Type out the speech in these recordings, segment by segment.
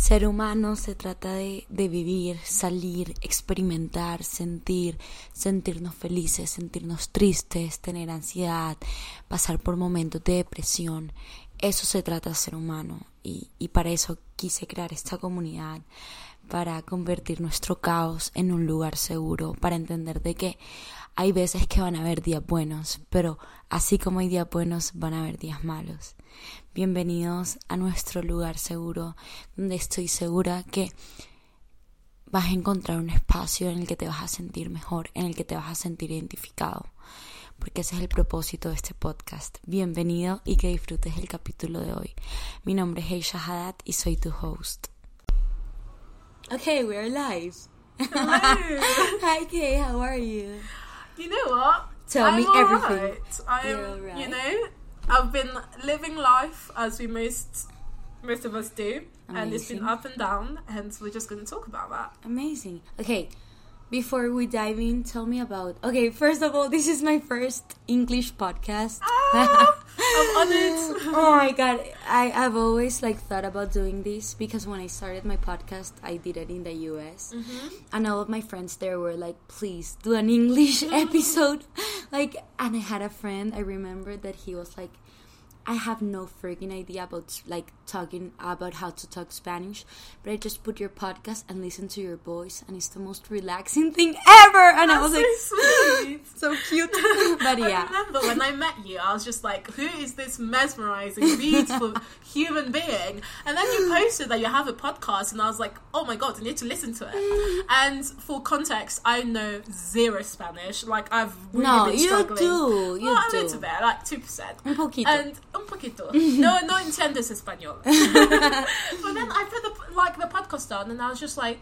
Ser humano se trata de, de, vivir, salir, experimentar, sentir, sentirnos felices, sentirnos tristes, tener ansiedad, pasar por momentos de depresión. Eso se trata de ser humano y, y para eso quise crear esta comunidad, para convertir nuestro caos en un lugar seguro, para entender de que hay veces que van a haber días buenos, pero así como hay días buenos, van a haber días malos. Bienvenidos a nuestro lugar seguro, donde estoy segura que vas a encontrar un espacio en el que te vas a sentir mejor, en el que te vas a sentir identificado, porque ese es el propósito de este podcast. Bienvenido y que disfrutes el capítulo de hoy. Mi nombre es Heisha Haddad y soy tu host. Okay, we are live. Hi Kay, how are you? You know what? Tell I'm me everything. right. I'm, right. you know, I've been living life as we most most of us do, and it's been up and down, and we're just going to talk about that. Amazing. Okay, before we dive in, tell me about. Okay, first of all, this is my first English podcast. Ah, I'm honoured. oh my god, I I've always like thought about doing this because when I started my podcast, I did it in the US, and all of my friends there were like, "Please do an English episode," like, and I had a friend. I remember that he was like. I have no freaking idea about like talking about how to talk Spanish, but I just put your podcast and listen to your voice, and it's the most relaxing thing ever. And I was That's like, so sweet. so cute. but I yeah, remember when I met you, I was just like, who is this mesmerizing, beautiful human being? And then you posted that you have a podcast, and I was like, oh my god, I need to listen to it. And for context, I know zero Spanish. Like, I've really No, been you struggling. do, you well, a do. little bit, like 2%. un poquito. And un poquito. No, no entiendes español. but then I put the like the podcast on, and I was just like,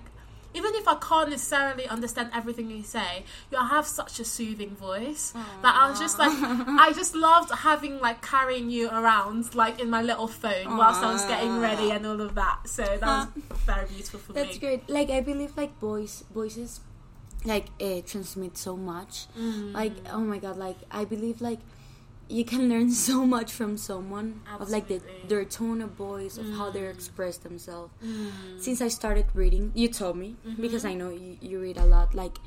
even if I can't necessarily understand everything you say, you have such a soothing voice that I was just like, I just loved having like carrying you around like in my little phone whilst I was getting ready and all of that. So that was very beautiful for That's me. That's great. Like I believe like voice voices like uh, transmit so much. Mm. Like oh my god, like I believe like you can learn so much from someone of like the, their tone of voice of how they express themselves. Mm. Since I started reading, you told me Mm-hmm. because I know you, you read a lot. Like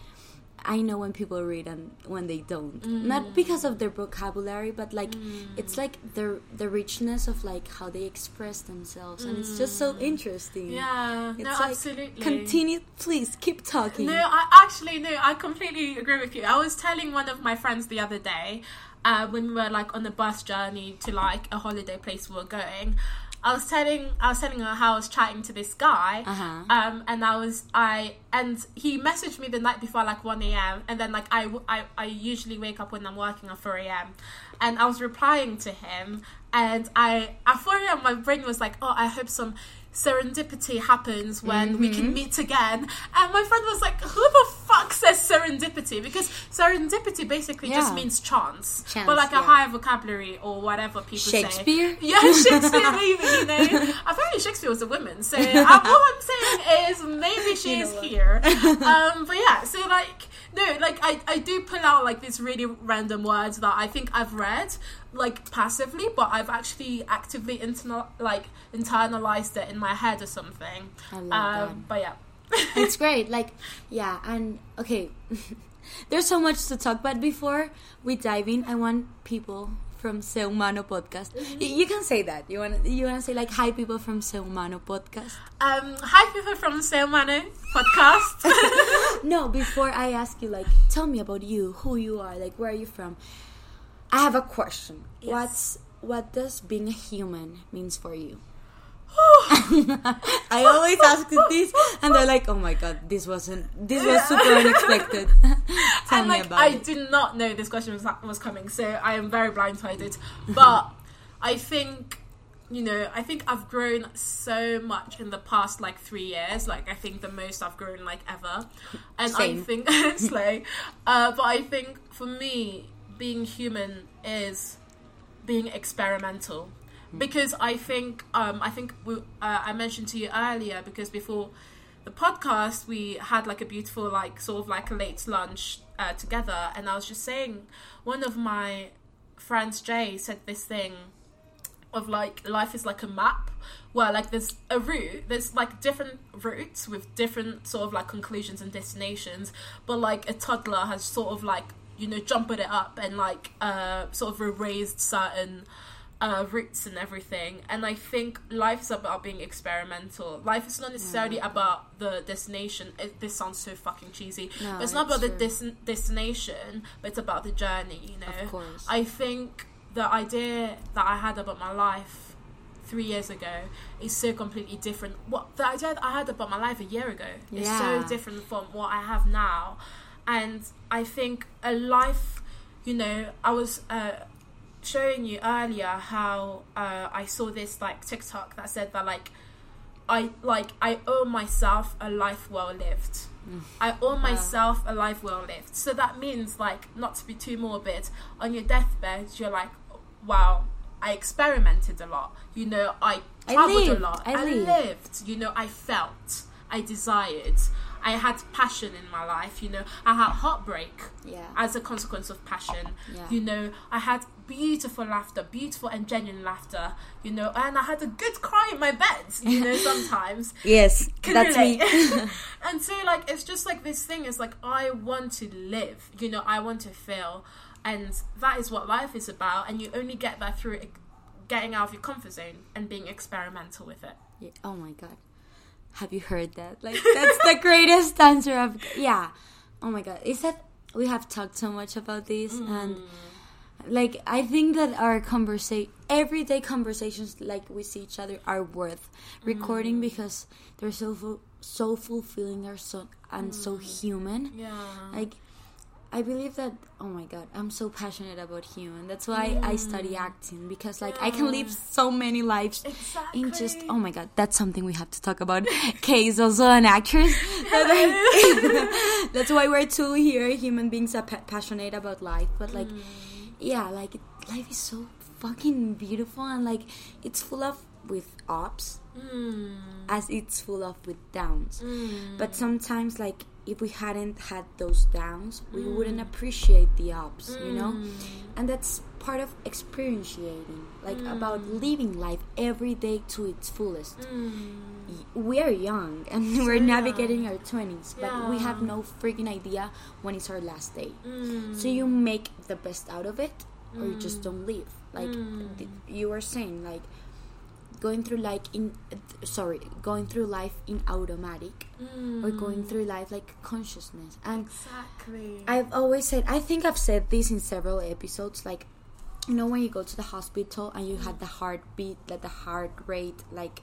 I know when people read and when they don't. Mm. Not because of their vocabulary, but like it's like the the richness of like how they express themselves, and it's just so interesting. Mm. Yeah, It's no, like, absolutely. Continue, please keep talking. No, I actually no, I completely agree with you. I was telling one of my friends the other day, uh, when we were like on the bus journey to like a holiday place we were going. I was telling I was telling her how I was chatting to this guy, Uh-huh. um, and I was I and he messaged me the night before like one a.m. and then like I, I I usually wake up when I'm working at four a.m. and I was replying to him and I at four a.m. my brain was like oh I hope some serendipity happens when we Mm-hmm. can meet again. And my friend was like who the fuck says serendipity? Because serendipity basically just means chance, Chance, but like a higher vocabulary or whatever people Shakespeare? say yeah Shakespeare maybe you know? Apparently Shakespeare was a woman so uh, all I'm saying is maybe she You is what? here. Um but yeah so like no like I, I do pull out like these really random words that I think I've read like passively but I've actually actively internal like internalized it in my head or something I love um but yeah it's great. Like, yeah, and okay, there's so much to talk about. Before we dive in, I want people from Sé Humano podcast. Y- You can say that. You want you want to say like hi, people from Sé Humano podcast. um hi people from Mano podcast No, before I ask you, like, tell me about you, who you are, like, where are you from? I have a question. Yes. What's what does being a human means for you? I always ask this, and they're like, "Oh my god, this wasn't. This was super unexpected." Tell and me like about I it. did not know this question was was coming, so I am very blindsided. But I think you know, I think I've grown so much in the past like three years. Like I think the most I've grown like ever, and Same. I think slay. Uh, but I think for me, being human is being experimental because I think um, I think we, uh, I mentioned to you earlier because before the podcast we had like a beautiful like sort of like a late lunch uh, together. And I was just saying one of my friends Jay said this thing of like life is like a map where like there's a route there's like different routes with different sort of like conclusions and destinations. But like a toddler has sort of like you know jumbled it up and like uh sort of erased certain uh, routes and everything. And I think life is about being experimental. Life is not necessarily Yeah. about the destination. It, this sounds so fucking cheesy. No, but it's not it's about the true. des- destination, but it's about the journey. You know. Of course. I think the idea that I had about my life three years ago is so completely different. What the idea that I had about my life a year ago is so different from what I have now, and I think a life. You know, I was uh, showing you earlier how uh, I saw this like TikTok that said that like I like I owe myself a life well lived. I owe myself a life well lived. So that means like not to be too morbid. On your deathbed, you're like, wow, I experimented a lot. You know, I I traveled a lot. I I lived. lived. You know, I felt. I desired. I had passion in my life. You know, I had heartbreak yeah. as a consequence of passion. Yeah. You know, I had beautiful laughter, beautiful and genuine laughter. You know, and I had a good cry in my bed. You know, sometimes yes, can that's relate. me. and so, like, it's just like this thing. Is like I want to live. You know, I want to feel, and that is what life is about. And you only get that through getting out of your comfort zone and being experimental with it. Yeah, Oh my god. Have you heard that? Like that's the greatest answer of yeah. Oh my god. Is that we have talked so much about this mm. and like I think that our conversation everyday conversations like we see each other are worth recording mm. because they're so so fulfilling they're so and so mm. human. Yeah. Like I believe that oh my god, I'm so passionate about human. That's why I study acting because like I can live so many lives Exactly. in just oh my god, that's something we have to talk about. Kay is also an actress. that's why we're two here, human beings are pa- passionate about life. But like, yeah, like life is so fucking beautiful and like it's full of with ups Mm. as it's full of with downs. Mm. But sometimes like if we hadn't had those downs, we wouldn't appreciate the ups, you know? Mm. And that's part of experientiating, like about living life every day to its fullest. Mm. We are young and we're navigating our 20s, but we have no freaking idea when it's our last day. Mm. So you make the best out of it or you just don't live. Like Mm. th- you were saying like going through like in sorry, going through life in automatic or going through life like consciousness. And Exactly. I've always said, I think I've said this in several episodes. Like, you know, when you go to the hospital and you had the heartbeat, like the heart rate, like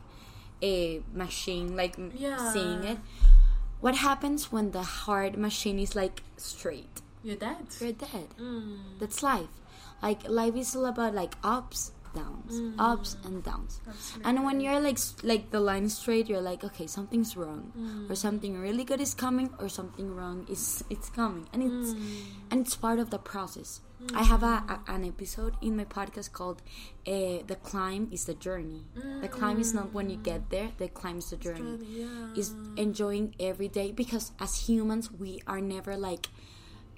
a machine, like Yeah. seeing it. What happens when the heart machine is like straight? You're dead. You're dead. Mm. That's life. Like life is all about like ups, downs, ups and downs. And when you're like like the line is straight, you're like, okay, something's wrong, or something really good is coming, or something wrong is it's coming, and it's and it's part of the process. I have a, a an episode in my podcast called uh, "The Climb is the Journey." The climb is not when you get there; the climb is the journey. Yeah. Is enjoying every day because as humans we are never like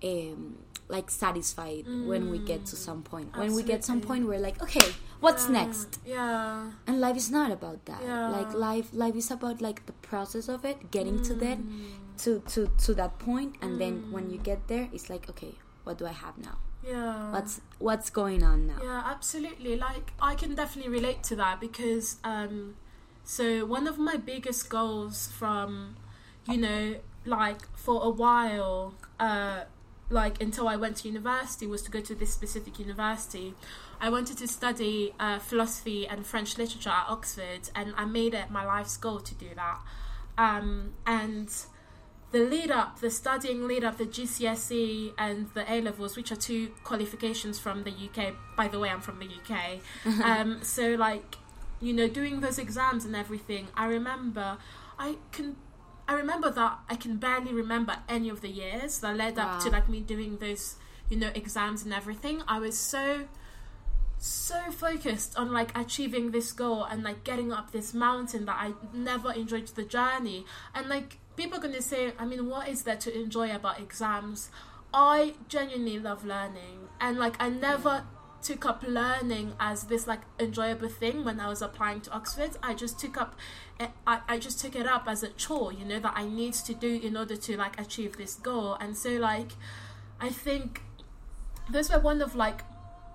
um like satisfied when we get to some point. When we get some point, we're like, okay, what's next? Yeah. and life is not about that Yeah. like life life is about like the process of it getting to that Mm. to to to that point and then when you get there it's like okay what do i have now Yeah. what's what's going on now Yeah, absolutely. Like I can definitely relate to that because um so one of my biggest goals from you know like for a while uh like until I went to university was to go to this specific university. I wanted to study uh, philosophy and French literature at Oxford and I made it my life's goal to do that. Um and the lead up, the studying lead up, the GCSE and the A levels, which are two qualifications from the UK. By the way, I'm from the UK. um, so, like, you know, doing those exams and everything, I remember, I can, I remember that I can barely remember any of the years that led up to like me doing those, you know, exams and everything. I was so so focused on like achieving this goal and like getting up this mountain that I never enjoyed the journey. And like people are gonna say, I mean, what is there to enjoy about exams? I genuinely love learning, and like I never took up learning as this like enjoyable thing when I was applying to Oxford. I just took up I, I just took it up as a chore, you know, that I need to do in order to like achieve this goal. And so like I think those were one of like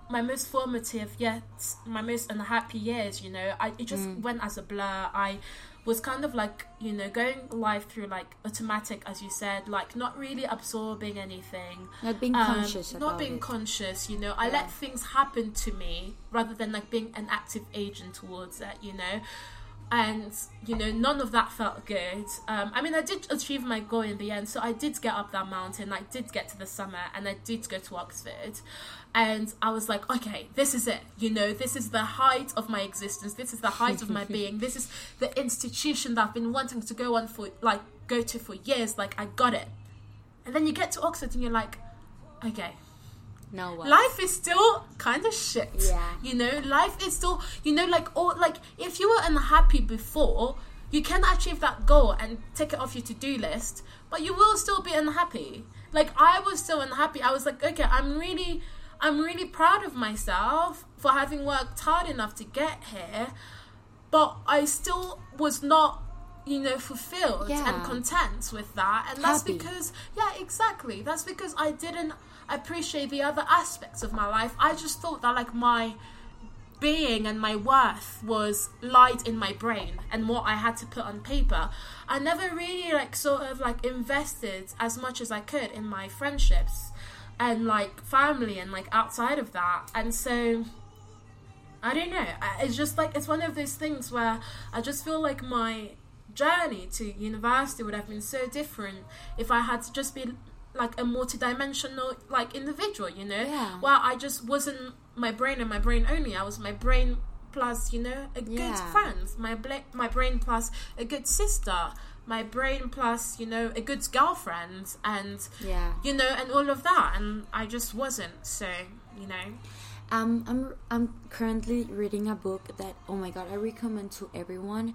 my most formative yet my most unhappy years, you know. I it just mm. went as a blur. I was kind of like you know going life through like automatic as you said like not really absorbing anything not being um, conscious not being it. conscious you know i let things happen to me rather than like being an active agent towards it you know and you know none of that felt good um, i mean i did achieve my goal in the end so i did get up that mountain i did get to the summit and i did go to oxford and I was like, okay, this is it. You know, this is the height of my existence. This is the height of my being. This is the institution that I've been wanting to go on for, like, go to for years. Like, I got it. And then you get to Oxford and you're like, okay. No what? Life is still kind of shit. Yeah. You know, life is still, you know, like, all, like, if you were unhappy before, you can achieve that goal and take it off your to-do list, but you will still be unhappy. Like, I was still unhappy. I was like, okay, I'm really I'm really proud of myself for having worked hard enough to get here, but I still was not you know fulfilled yeah. and content with that and that's because yeah exactly that's because i didn't appreciate the other aspects of my life. I just thought that like my being and my worth was light in my brain and what i had to put on paper. I never really like sort of like invested as much as i could in my friendships and like family and like outside of that. And so i don't know. It's just like it's one of those things where i just feel like my journey to university would have been so different if i had to just be like a multi-dimensional like individual you know yeah. well i just wasn't my brain and my brain only i was my brain plus you know a yeah. good friend my bla- my brain plus a good sister my brain plus you know a good girlfriend and yeah you know and all of that and i just wasn't so you know um i'm i'm currently reading a book that oh my god i recommend to everyone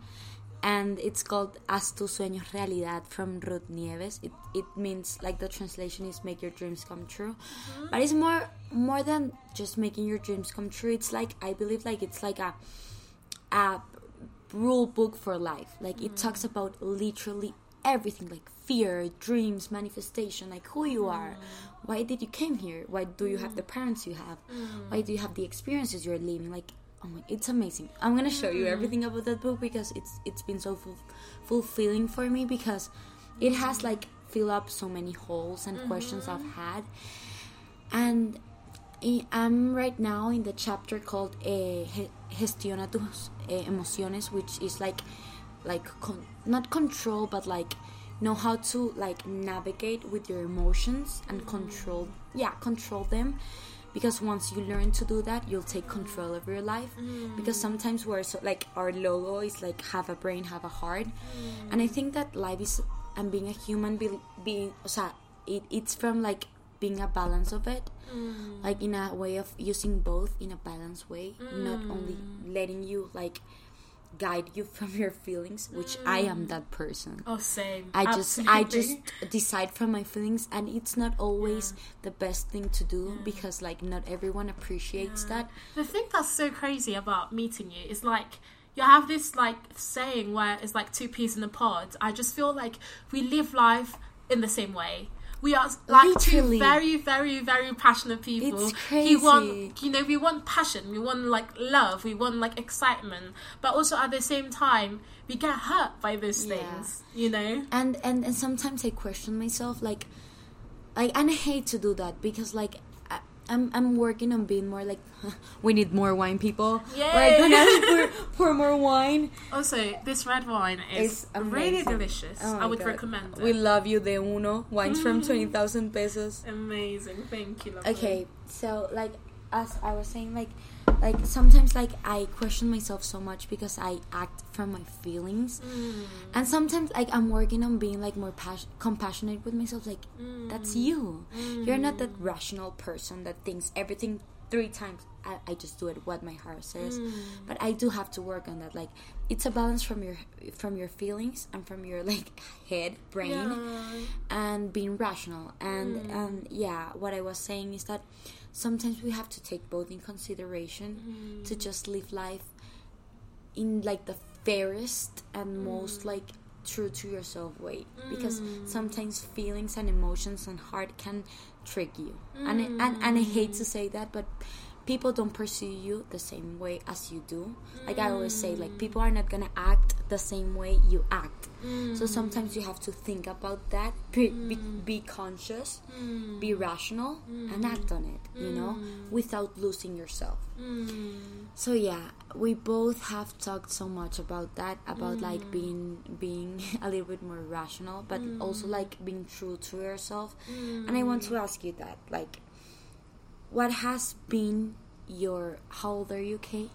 and it's called Haz tus sueños realidad from Ruth Nieves. It it means like the translation is make your dreams come true, mm-hmm. but it's more more than just making your dreams come true. It's like I believe like it's like a a rule book for life. Like mm. it talks about literally everything like fear, dreams, manifestation, like who you are. Mm. Why did you came here? Why do you have the mm. parents you have? Why do you have the experiences you're living? Like oh my, it's amazing. I'm gonna show you everything about that book because it's it's been so full, fulfilling for me because it has like fill up so many holes and mm-hmm. questions I've had, and I'm right now in the chapter called eh, Gestiona tus eh, emociones, which is like, like con- not control, but like know how to like navigate with your emotions and control, yeah, control them. Because once you learn to do that, you'll take control of your life. Mm. Because sometimes we're so like our logo is like have a brain, have a heart, mm. and I think that life is and being a human being, being, o sea, it, it's from like being a balance of it mm. like in a way of using both in a balanced way not only mm. letting you like guide you from your feelings which mm. i am mm. that person oh same i just i just decide from my feelings and it's not always yeah. the best thing to do yeah. because like not everyone appreciates yeah. that the thing that's so crazy about meeting you is like you have this like saying where it's like two peas in a pod i just feel like we live life in the same way we are like Literally. two very, very, very passionate people. It's crazy. We want, you know, we want passion. We want like love. We want like excitement. But also at the same time, we get hurt by those yeah. things. You know. And and and sometimes I question myself, like, like, and I hate to do that because like I'm I'm working on being more like we need more wine people. Yeah. We're gonna pour, pour more wine. Also, this red wine is really delicious. Oh I would God. recommend it. We love you, De Uno. Wines from mm. twenty thousand pesos. Amazing. Thank you. Lovely. Okay, so like as I was saying, like like sometimes like i question myself so much because i act from my feelings mm. and sometimes like i'm working on being like more pas- compassionate with myself like mm. that's you mm. you're not that rational person that thinks everything three times I, I just do it what my heart says mm. but i do have to work on that like it's a balance from your from your feelings and from your like head brain yeah. and being rational and mm. and yeah what i was saying is that sometimes we have to take both in consideration mm-hmm. to just live life in like the fairest and mm. most like true to yourself way. Because mm. sometimes feelings and emotions and heart can trick you. And, and and I hate to mm. say that but people don't pursue you the same way as you do. Like I always say like people are not gonna act the same way you act. So mm. sometimes you have to think about that be, be, mm. be conscious be mm. rational and act on it you know without losing yourself. So yeah we both have talked so much about that about like being being a little bit more rational but also like being true to yourself. And i want to ask you that like what has been your how old are you kay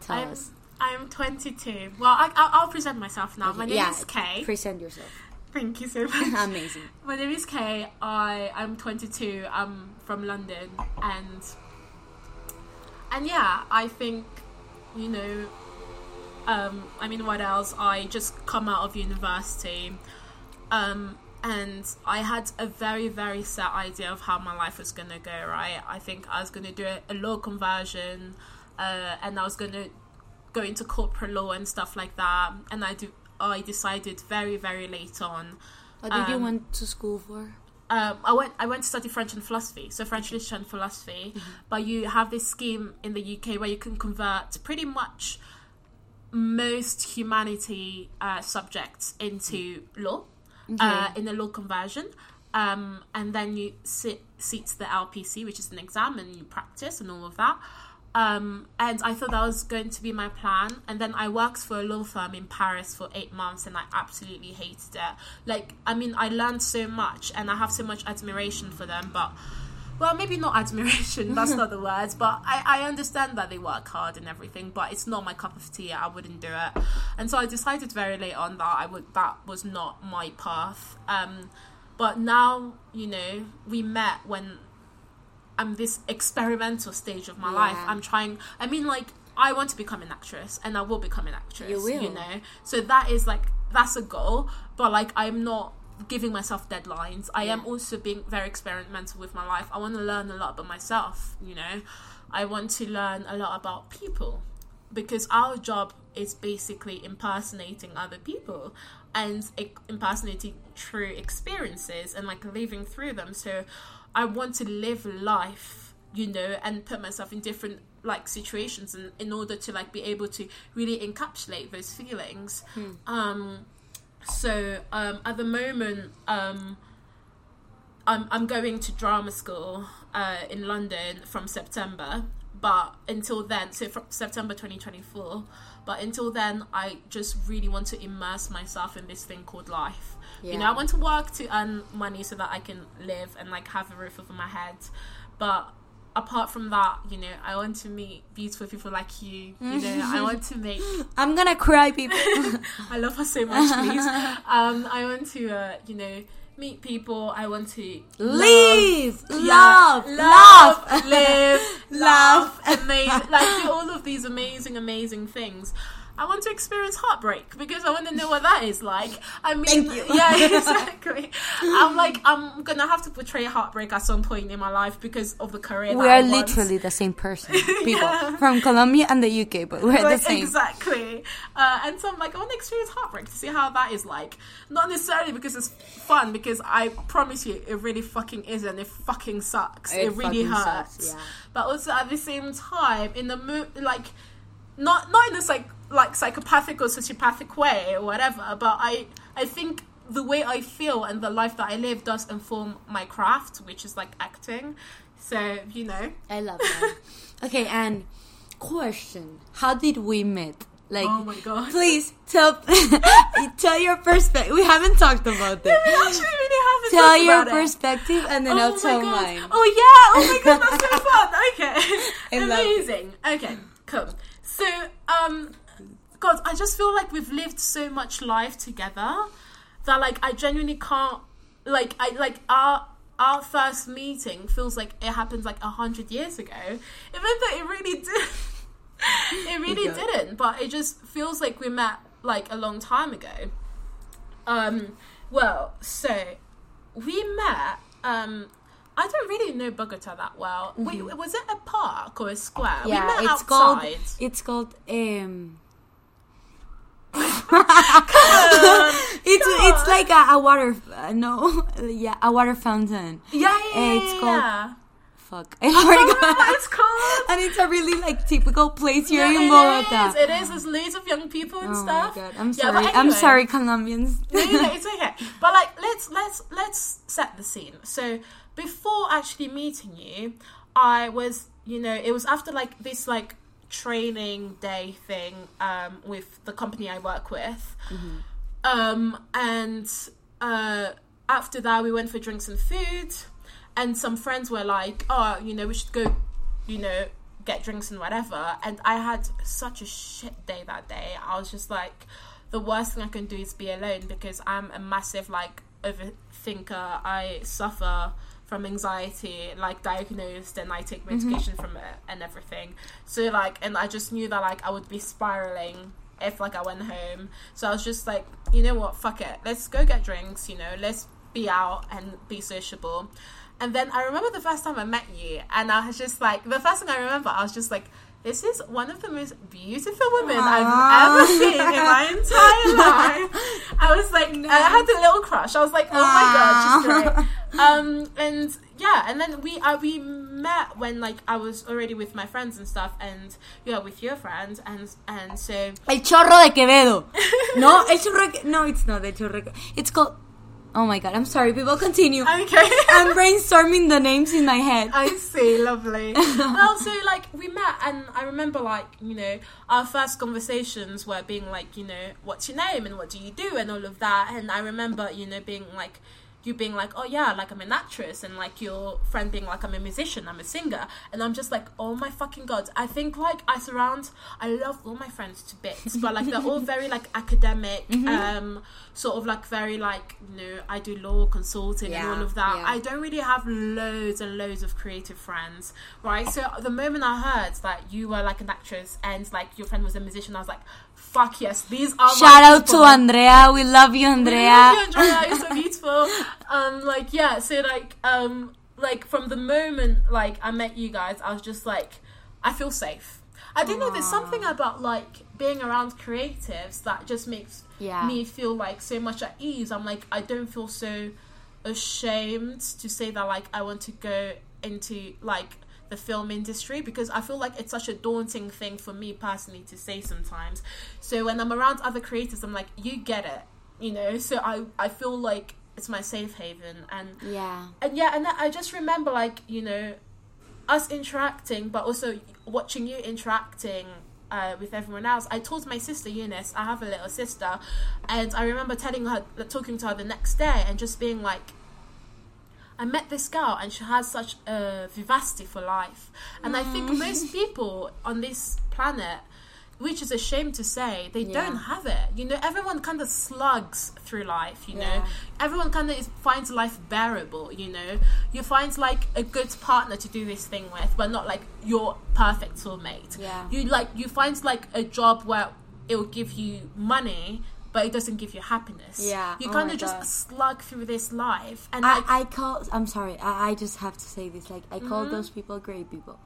tell I'm, us I'm 22. Well, I, I'll, I'll present myself now. My name yeah is Kay. present yourself Thank you so much. amazing My name is Kay. I I'm 22. I'm from London, and and yeah, I think you know. Um, I mean, what else? I just come out of university, um, and I had a very very set idea of how my life was gonna go. Right, I think I was gonna do a, a law conversion, uh, and I was gonna go into corporate law and stuff like that. And I do. I decided very very late on. what did you Um, went to school for um, I went I went to study French and philosophy, so French literature and philosophy. But you have this scheme in the UK where you can convert pretty much most humanity uh, subjects into law uh, in a law conversion. Um, and then you sit seat the LPC, which is an exam, and you practice and all of that. Um, and I thought that was going to be my plan. And then I worked for a law firm in Paris for eight months, and I absolutely hated it. Like, I mean, I learned so much, and I have so much admiration for them. But, well, maybe not admiration. That's not the words. But I, I understand that they work hard and everything. But it's not my cup of tea. I wouldn't do it. And so I decided very late on that I would. That was not my path. Um, but now, you know, we met when I'm this experimental stage of my life. I'm trying. I mean, like I want to become an actress, and I will become an actress. You will. You know. So that is like that's a goal, but like I'm not giving myself deadlines. I am also being very experimental with my life. I want to learn a lot about myself. You know, I want to learn a lot about people because our job is basically impersonating other people and impersonating true experiences and like living through them so i want to live life you know and put myself in different like situations and in order to like be able to really encapsulate those feelings um so um at the moment um I'm, I'm going to drama school uh, in London from September, but until then, so from September 2024, but until then, I just really want to immerse myself in this thing called life. You know, I want to work to earn money so that I can live and like have a roof over my head, but apart from that, you know, I want to meet beautiful people like you. You know, I want to make i'm gonna cry people I love her so much, please. Um, I want to, uh, you know, meet people. I want to Leave, love, love, love, live, laugh, amazing, like do all of these amazing, amazing things. I want to experience heartbreak because I want to know what that is like. I mean, yeah, exactly. I'm like, I'm gonna have to portray heartbreak at some point in my life because of the career. we that I are literally the same person people Yeah. from colombia and the uk but we're Like, the same Exactly. Uh, and so I'm like, I want to experience heartbreak to see how that is like. Not necessarily because it's fun, because I promise you, it really fucking isn't. It fucking sucks. It, It really hurts. sucks, yeah. But also at the same time, in the mo- like, not not in this like like psychopathic or sociopathic way or whatever. But I I think the way I feel and the life that I live does inform my craft, which is like acting. So you know. I love that. okay, and question: How did we meet? Like, Oh my God. Please tell tell your perspective. We haven't talked about We it. actually really haven't Tell talked your about it. perspective, and then oh I'll tell god. mine. Oh yeah! Oh my god, that's so fun. Okay, I amazing. Okay, cool. So, um, God, I just feel like we've lived so much life together that like I genuinely can't like I like our our first meeting feels like it happened like a hundred years ago, even though it really did. it really Okay. didn't, but it just feels like we met like a long time ago. Um, well, so we met um I don't really know Bogota that well. Wait, was it a park or a square? we Mm-hmm. yeah, met it's called it's called um it's it's like a, a water uh, no yeah a water fountain yeah, yeah, yeah, it's yeah, called- yeah. fuck I already don't know got what it's called. and it's a really like typical place here in it Bogota is. It is. There's loads of young people and oh stuff. my god I'm Yeah, sorry but I'm sorry Colombians no, no, no, it's okay. But like, let's let's let's set the scene. So before actually meeting you, I was, you know, it was after like this like training day thing um, with the company I work with, um, and uh, after that we went for drinks and food, and some friends were like, oh, you know, we should go, you know. Get drinks and whatever, and I had such a shit day that day. I was just like, the worst thing I can do is be alone because I'm a massive like overthinker. I suffer from anxiety, like diagnosed, and I take mm-hmm. medication from it and everything. So like, and I just knew that like I would be spiraling if like I went home. So I was just like, you know what, fuck it, let's go get drinks. You know, let's be out and be sociable. And then I remember the first time I met you, and I was just like, the first thing I remember, I was just like, this is one of the most beautiful women I've ever seen in my entire life. I was like, I had a little crush. I was like, oh my god, she's great. Um, and yeah, and then we uh, we met when like I was already with my friends and stuff, and yeah, with your friends, and and so El chorro de Quevedo. No, el chorro. No, it's not el chorro. It's called. Oh my god! I'm sorry. People continue. okay. I'm brainstorming the names in my head. I see, lovely. well, so like we met, and I remember like you know our first conversations were being like you know what's your name and what do you do and all of that, and I remember you know being like you being like oh yeah like I'm an actress and like your friend being like I'm a musician I'm a singer and I'm just like oh my fucking god I think like I surround I love all my friends to bits but like they're all very like academic um sort of like very like you know I do law consulting and all of that yeah. I don't really have loads and loads of creative friends, right? So the moment I heard that you were like an actress and like your friend was a musician, I was like, "Fuck yes, these are." Shout out to. Andrea. We love you, Andrea. We Andrea. love you, Andrea. You're so beautiful. Um, like yeah. So like um, like from the moment like I met you guys, I was just like, I feel safe. I don't know. There's something about like being around creatives that just makes Yeah. me feel like so much at ease. I'm like I don't feel so ashamed to say that like I want to go into like the film industry because I feel like it's such a daunting thing for me personally to say sometimes. So when I'm around other creators, I'm like, you get it, you know. So I I feel like it's my safe haven and Yeah. and yeah, and I just remember like you know us interacting, but also watching you interacting uh, with everyone else. I told my sister Eunice, I have a little sister, and I remember telling her, talking to her the next day, and just being like. I met this girl and she has such a vivacity for life. And I think mm. most people on this planet, which is a shame to say, they Yeah. don't have it. You know, everyone kind of slugs through life, you know. Yeah. Everyone kind of finds life bearable, you know. You find like a good partner to do this thing with, but not like your perfect soulmate. Yeah. You like you find like a job where it will give you money, but it doesn't give you happiness. Yeah. You Oh kind of just God. slug through this life, and like I, I call I'm sorry I, I just have to say this like I Mm-hmm. call those people great people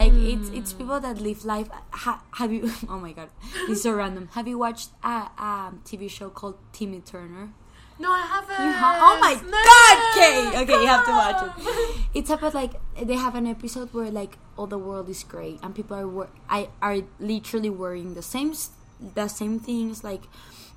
like it's it's Mm. people that live life ha, have you oh my god this is so random have you watched a um, TV show called Timmy Turner no, I haven't. You ha- oh my No, god Kay okay you have to watch it it's about like they have an episode where like all the world is great and people are wor- I are literally wearing the same the same things like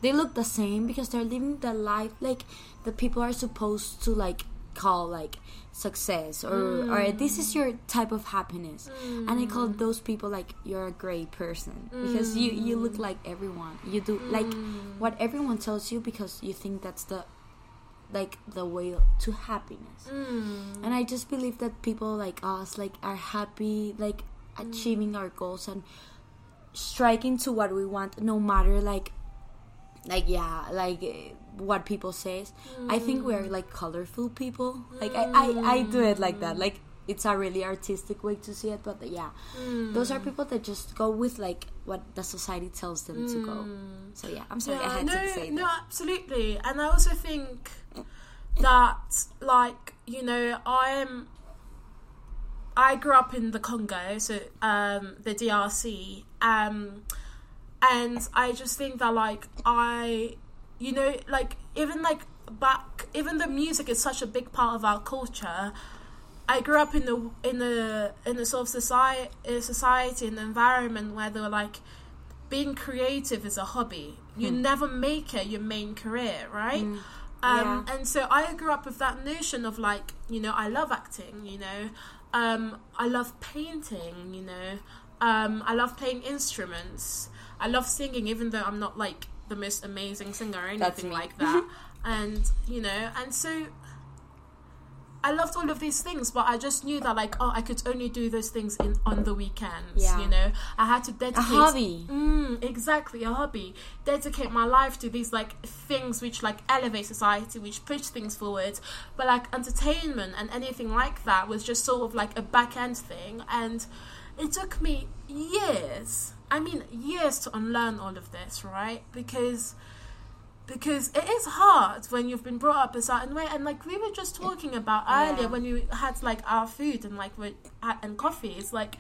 they look the same because they're living the life like the people are supposed to like call like success or or mm. this is your type of happiness. And I call mm. those people like you're a great person because you you look mm. like everyone. You do like what everyone tells you because you think that's the like the way to happiness. Mm. and i just believe that people like us like are happy like achieving our goals and striking to what we want no matter like like yeah like eh, what people says i think we're like colorful people. Like I, I i do it like that. Like it's a really artistic way to see it but yeah. Those are people that just go with like what the society tells them to go. So yeah i'm sorry i had no, to say no, that. absolutely. And I also think that, like, you know, I'm. I grew up in the Congo, so um, the DRC, um, and I just think that like I, you know, like even like back, even the music is such a big part of our culture. I grew up in the in the in the sort of society society and environment where they were like being creative is a hobby. You Hmm. never make it your main career, right? Mm. Um, Yeah. And so I grew up with that notion of like, you know, I love acting, you know, um, I love painting, you know, um, I love playing instruments, I love singing, even though I'm not like the most amazing singer or anything like that. and, you know, and so I loved all of these things, but I just knew that like, oh, I could only do those things in on the weekends. Yeah. You know, I had to dedicate A hobby. Mm, exactly, a hobby. Dedicate my life to these like things which like elevate society, which push things forward. But like entertainment and anything like that was just sort of like a back end thing, and it took me years. I mean, years to unlearn all of this, right? Because because it is hard when you've been brought up a certain way and like we were just talking about earlier Yeah. when we had like our food and like we and coffee it's like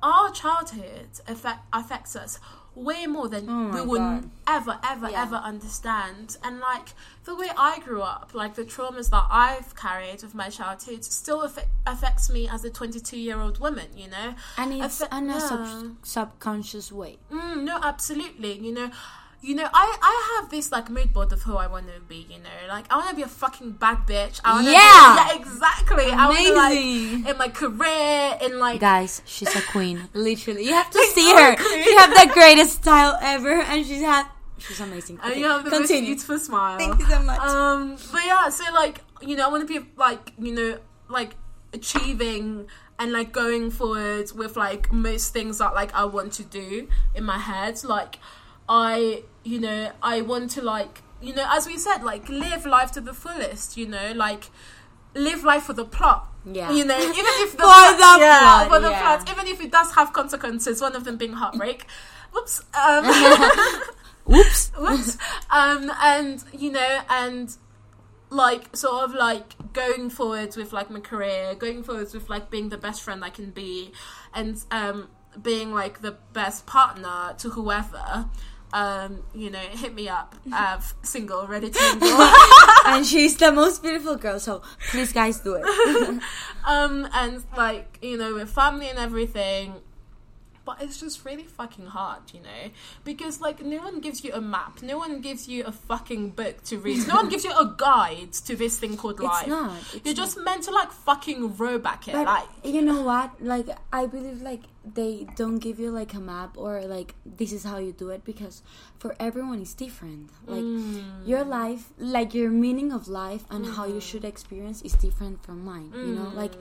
our childhood affect, affects us way more than Oh we would God. ever ever Yeah. ever understand and like the way i grew up like the traumas that i've carried of my childhood still affect, affects me as a 22 year old woman you know And it's Affe- in a yeah. sub- subconscious way. Mm, no, absolutely. You know, you know, I I have this like mood board of who I want to be. You know, like I want to be a fucking bad bitch. I wanna Yeah! be, yeah, exactly. I want Amazing. like in my career in like Guys, she's a queen. Literally, you have to see her. She have the greatest style ever, and she's had. She's amazing. and Okay, you have the continue. most beautiful smile. Thank you so much. Um, but yeah, so like you know, I want to be like you know like achieving and like going forward with like most things that like I want to do in my head. Like I, you know, I want to like you know, as we said, like live life to the fullest. You know, like live life for the plot. Yeah. You know, even if the For plot, the yeah, plot, for the yeah. plot, even if it does have consequences, one of them being heartbreak. Whoops. Um, Whoops. Whoops. um, and you know, and like sort of like going forwards with like my career, going forwards with like being the best friend I can be, and um, being like the best partner to whoever. Um, you know, hit me up. Uh, single, ready to mingle. and she's the most beautiful girl. So please, guys, do it. um, and like you know, with family and everything. But it's just really fucking hard, you know, because like no one gives you a map, no one gives you a fucking book to read, no one gives you a guide to this thing called life. It's not. It's You're not. just meant to like fucking row back it, But like you know what? Like I believe like they don't give you like a map or like this is how you do it because for everyone it's different. Like Mm. your life, like your meaning of life and how you should experience is different from mine. You know, like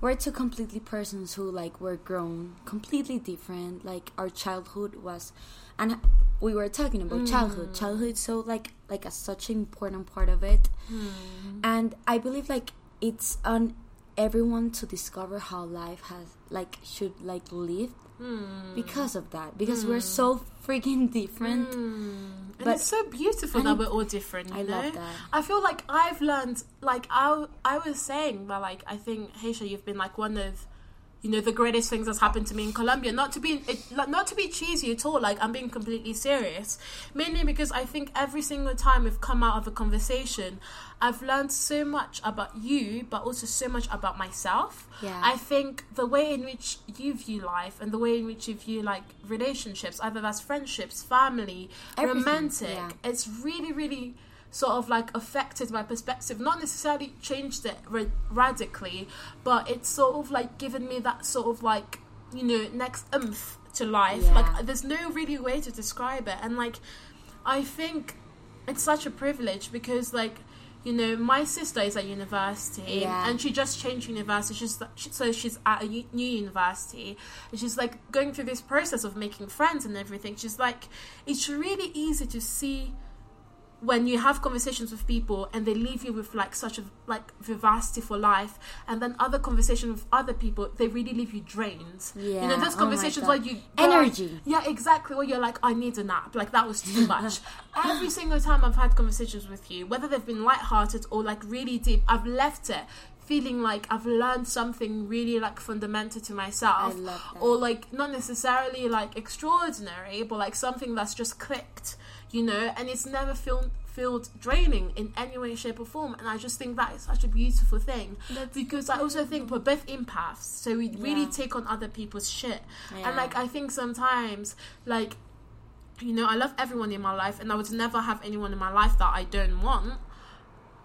we're two completely persons who like were grown completely different. Like our childhood was, and we were talking about mm. childhood. Childhood so like like a such an important part of it mm. and i believe like it's on everyone to discover how life has like should like live Hmm. because of that because we're mm. so freaking different hmm. and But- it's so beautiful that it- we're all different. You I know? love that. I feel like I've learned, like I, I was saying, but like I think Haisha, you've been like one of, you know, the greatest things that's happened to me in Colombia. Not to be, it, like, not to be cheesy at all. Like I'm being completely serious. Mainly because I think every single time we've come out of a conversation, I've learned so much about you, but also so much about myself. Yeah. I think the way in which you view life and the way in which you view like relationships, either that's friendships, family, Everything, romantic, yeah. it's really, really sort of like affected my perspective. Not necessarily changed it ra- radically, but it's sort of like given me that sort of like you know next oomph to life. Yeah. Like there's no really way to describe it, and like I think it's such a privilege because like. You know, my sister is at university, Yeah. and she just changed university. She's so she's at a new university, and she's like going through this process of making friends and everything. She's like, it's really easy to see when you have conversations with people and they leave you with like such a like vivacity for life and then other conversations with other people they really leave you drained Yeah. you know those Oh conversations God. where you Energy. yeah exactly where you're like i need a nap like that was too much every single time i've had conversations with you whether they've been light-hearted or like really deep i've left it feeling like i've learned something really like fundamental to myself I love that. or like not necessarily like extraordinary but like something that's just clicked you know and it's never feel felt draining in any way shape or form. And i just think that is such a beautiful thing. Because i also think we're both empaths so we really take on other people's shit. Yeah. and like i think sometimes like you know i love everyone in my life and i would never have anyone in my life that i don't want.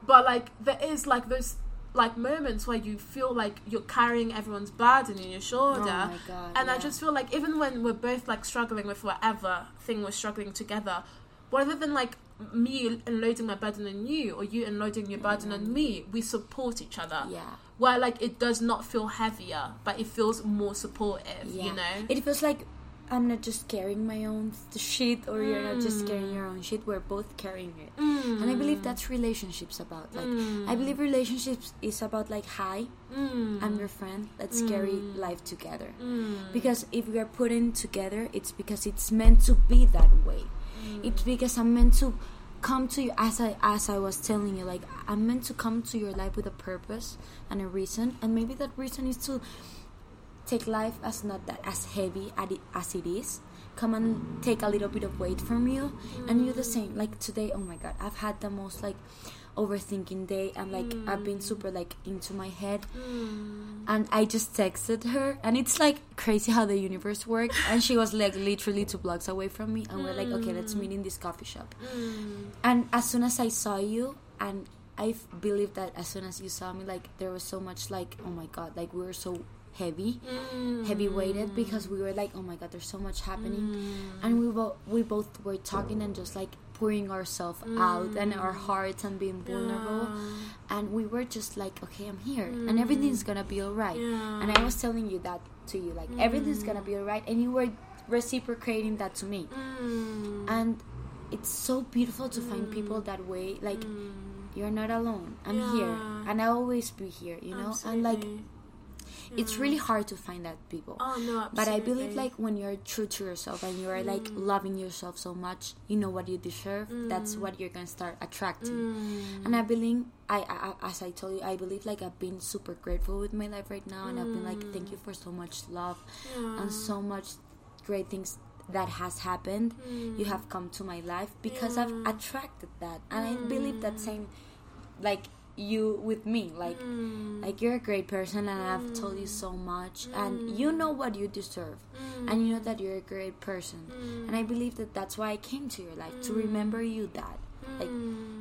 But like there is like those like moments where you feel like you're carrying everyone's burden in your shoulder. Oh God, and i just feel like even when we're both like struggling with whatever thing we're struggling together rather than like me unloading my burden on you or you unloading your burden on mm. me we support each other Yeah. where like it does not feel heavier but it feels more supportive Yeah. you know It feels like I'm not just carrying my own shit, or you're not just carrying mm. your own shit. We're both carrying it, and I believe mm. that's relationships about. Like, I believe relationships is about like, hi, I'm your friend. Let's carry life together. Because if we are putting together, it's because it's meant to be that way. It's because I'm meant to come to you as I as I was telling you. Like, I'm meant to come to your life with a purpose and a reason, and maybe that reason is to take life as not that as heavy as it is come and take a little bit of weight from you and you're the same like today oh my god i've had the most like overthinking day and like i've been mm. super like into my head. Mm. And i just texted her and it's like crazy how the universe works. And she was like literally two blocks away from me and we're like okay let's meet mm. in this coffee shop. And as soon as i saw you and I believe that as soon as you saw me like there was so much like oh my god like we were so heavy heavy weighted because we were like oh my god there's so much happening. And we both we both were talking and just like pouring ourselves out and our mm. hearts and being vulnerable. And we were just like okay i'm here and mm. everything's gonna be all right and i was telling you that to you like mm. everything's gonna be all right and you were reciprocating that to me. And it's so beautiful to find people that way like you're not alone i'm here and i'll always be here you know? And like Absolutely. it's really hard to find that people. Oh no but i believe like when you're true to yourself and you're like mm. loving yourself so much you know what you deserve that's mm. what you're gonna start attracting. Mm. And i believe I, I I- as i told you i believe like i've been super grateful with my life right now and i've been like thank you for so much love and so much great things that has happened. You have come to my life because i've attracted that. And i believe that same like you with me. Like mm. like you're a great person and i've told you so mm. much. And you mm. know what you deserve. And you know that you're a great person. And i believe that that's why i came to your life to remember you that like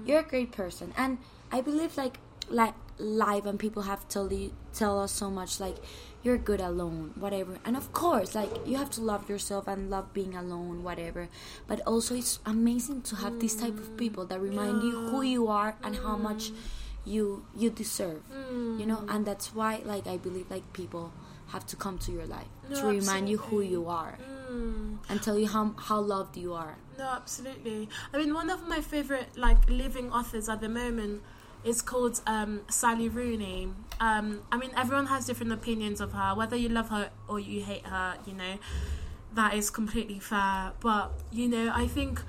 you're a great person. And i believe like like life and people have told you tell us so much like you're good alone whatever. And of course like you have to love yourself and love being alone whatever. But also it's amazing to have this type of people that remind you who you are and how much you you deserve you know and that's why like i believe like people have to come to your life No, to remind you who you are Mm. and tell you how how loved you are No, absolutely. I mean, one of my favorite like living authors at the moment is called um, Sally Rooney. Um, I mean, everyone has different opinions of her. Whether you love her or you hate her, you know, that is completely fair. But you know, I think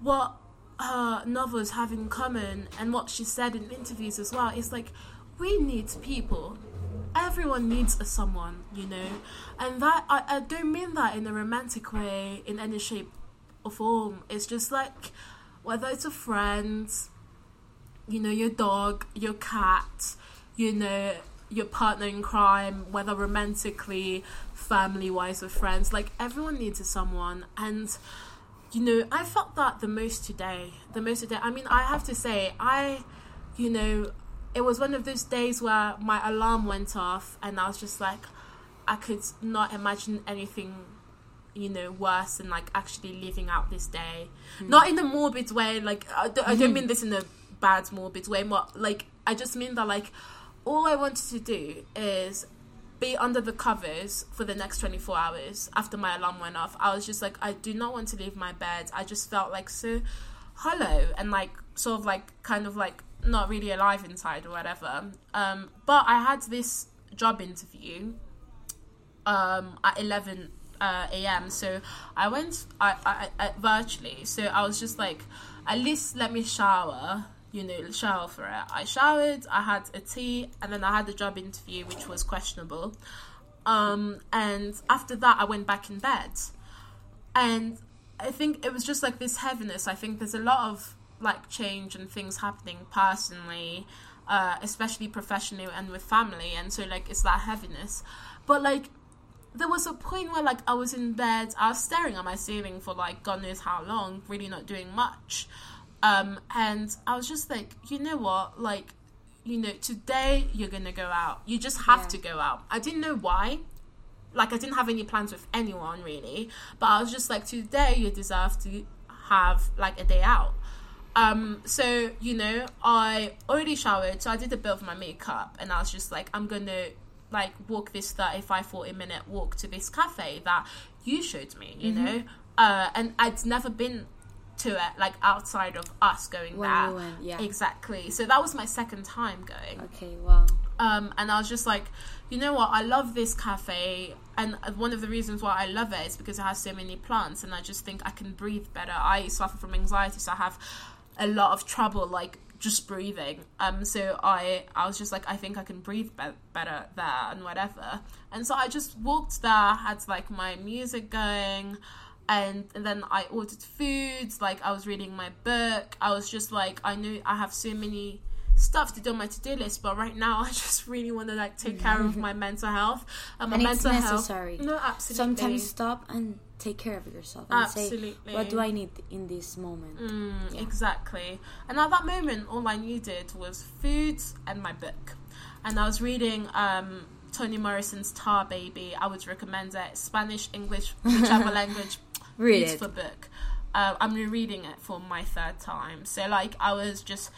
what her novels have in common and what she said in interviews as well is like we need people. Everyone needs a someone you know? And that I, I don't mean that in a romantic way in any shape or form. It's just like whether it's a friend you know your dog your cat you know your partner in crime whether romantically family wise or friends like everyone needs a someone. And you know i felt that the most today the most today. I mean i have to say i you know it was one of those days where my alarm went off and i was just like i could not imagine anything you know worse than like actually living out this day. Hmm. Not in a morbid way like I don't, I don't hmm. mean this in a bad morbid way but like i just mean that like all i wanted to do is be under the covers for the next 24 hours after my alarm went off i was just like i do not want to leave my bed i just felt like so hollow and like sort of like kind of like not really alive inside or whatever. Um, but I had this job interview um, at 11 uh, a.m. So I went I, I, I, virtually. So I was just like, at least let me shower, you know, shower for it. I showered, I had a tea, and then I had the job interview, which was questionable. Um, and after that, I went back in bed. And I think it was just like this heaviness. I think there's a lot of like change and things happening personally, uh, especially professionally and with family. And so, like, it's that heaviness. But, like, there was a point where like I was in bed, I was staring at my ceiling for like God knows how long, really not doing much. Um, and I was just like, you know what, like, you know, today you're gonna go out. You just have yeah. to go out. I didn't know why. Like I didn't have any plans with anyone really, but I was just like, today you deserve to have like a day out. Um, so you know, I already showered, so I did a bit of my makeup, and I was just like, I'm gonna like walk this 35 40 minute walk to this cafe that you showed me you mm-hmm. know uh, and i'd never been to it like outside of us going when there went, yeah exactly so that was my second time going okay wow um, and I was just like, you know what? I love this cafe, and one of the reasons why I love it is because it has so many plants, and I just think I can breathe better. I suffer from anxiety, so I have a lot of trouble like just breathing. Um, so I I was just like I think I can breathe be- better there and whatever. And so I just walked there, had like my music going, and, and then I ordered foods. Like I was reading my book. I was just like I knew I have so many stuff to do on my to-do list but right now i just really want to like take care of my mental health and my and mental it's necessary. health no absolutely sometimes stop and take care of yourself and Absolutely. say what do i need in this moment mm, yeah. exactly and at that moment all i needed was food and my book and i was reading um, toni morrison's tar baby i would recommend it spanish english whichever language Read it. for book uh, i'm rereading it for my third time so like i was just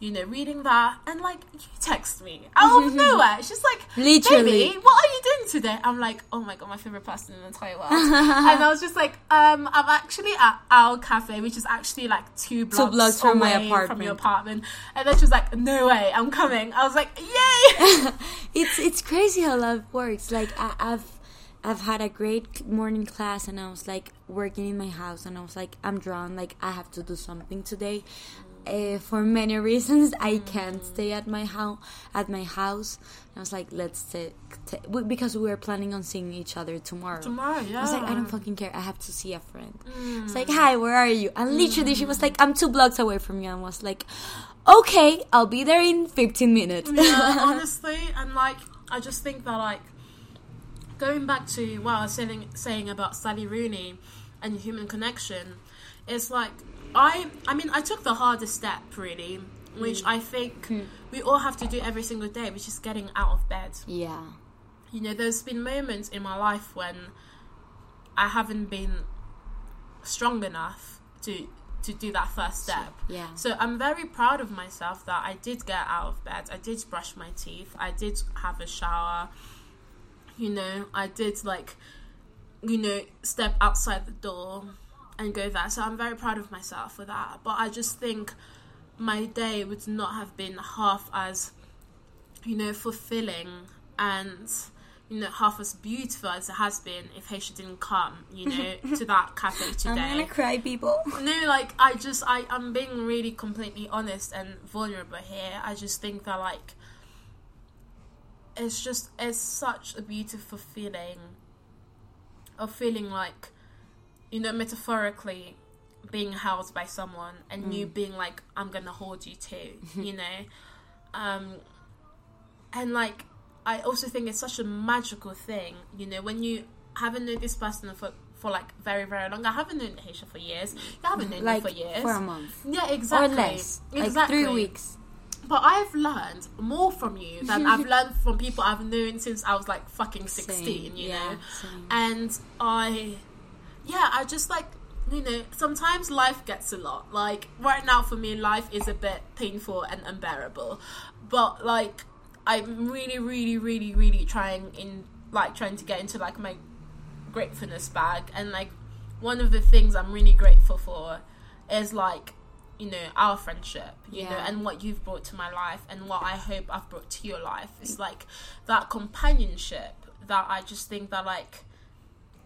you know, reading that, and like you text me out of nowhere. She's like, literally, Baby, what are you doing today? I'm like, oh my god, my favorite person in the entire world. and I was just like, um, I'm actually at Owl Cafe, which is actually like two blocks, two blocks from my apartment. From your apartment. And then she was like, no way, I'm coming. I was like, yay! it's it's crazy how love works. Like I, I've. I've had a great morning class and I was like working in my house and I was like I'm drawn like I have to do something today uh, for many reasons I can't stay at my house at my house. And I was like, let's take, because we were planning on seeing each other tomorrow. Tomorrow, yeah. I was like, I don't fucking care. I have to see a friend. Mm. It's like, hi, where are you? And literally, mm. she was like, I'm two blocks away from you. And was like, okay, I'll be there in 15 minutes. Yeah, honestly, and like, I just think that like going back to what I was saying, saying about Sally Rooney and human connection, it's like I I mean I took the hardest step really, which mm. I think mm. we all have to do every single day, which is getting out of bed. Yeah. You know, there's been moments in my life when I haven't been strong enough to to do that first step. Yeah. So I'm very proud of myself that I did get out of bed. I did brush my teeth. I did have a shower. You know, I did like you know, step outside the door and go there. So I'm very proud of myself for that. But I just think my day would not have been half as, you know, fulfilling and you know, half as beautiful as it has been if Haysha didn't come, you know, to that cafe today. I'm gonna cry, people. No, like I just I I'm being really completely honest and vulnerable here. I just think that like it's just it's such a beautiful feeling of feeling like you know, metaphorically being held by someone and mm. you being like, I'm gonna hold you too, you know? Um, and like, I also think it's such a magical thing, you know, when you haven't known this person for for like very very long. I haven't known Haysha for years. You haven't known like, me for years. For a month. Yeah, exactly. Or less. Exactly. Like three weeks. But I've learned more from you than I've learned from people I've known since I was like fucking sixteen. Same. You yeah, know, same. and I yeah, I just like you know, sometimes life gets a lot. Like right now for me, life is a bit painful and unbearable. But like I'm really, really, really, really trying in like trying to get into like my gratefulness bag and like one of the things I'm really grateful for is like you know our friendship you know and what you've brought to my life and what i hope i've brought to your life. It's mm. like that companionship that i just think that like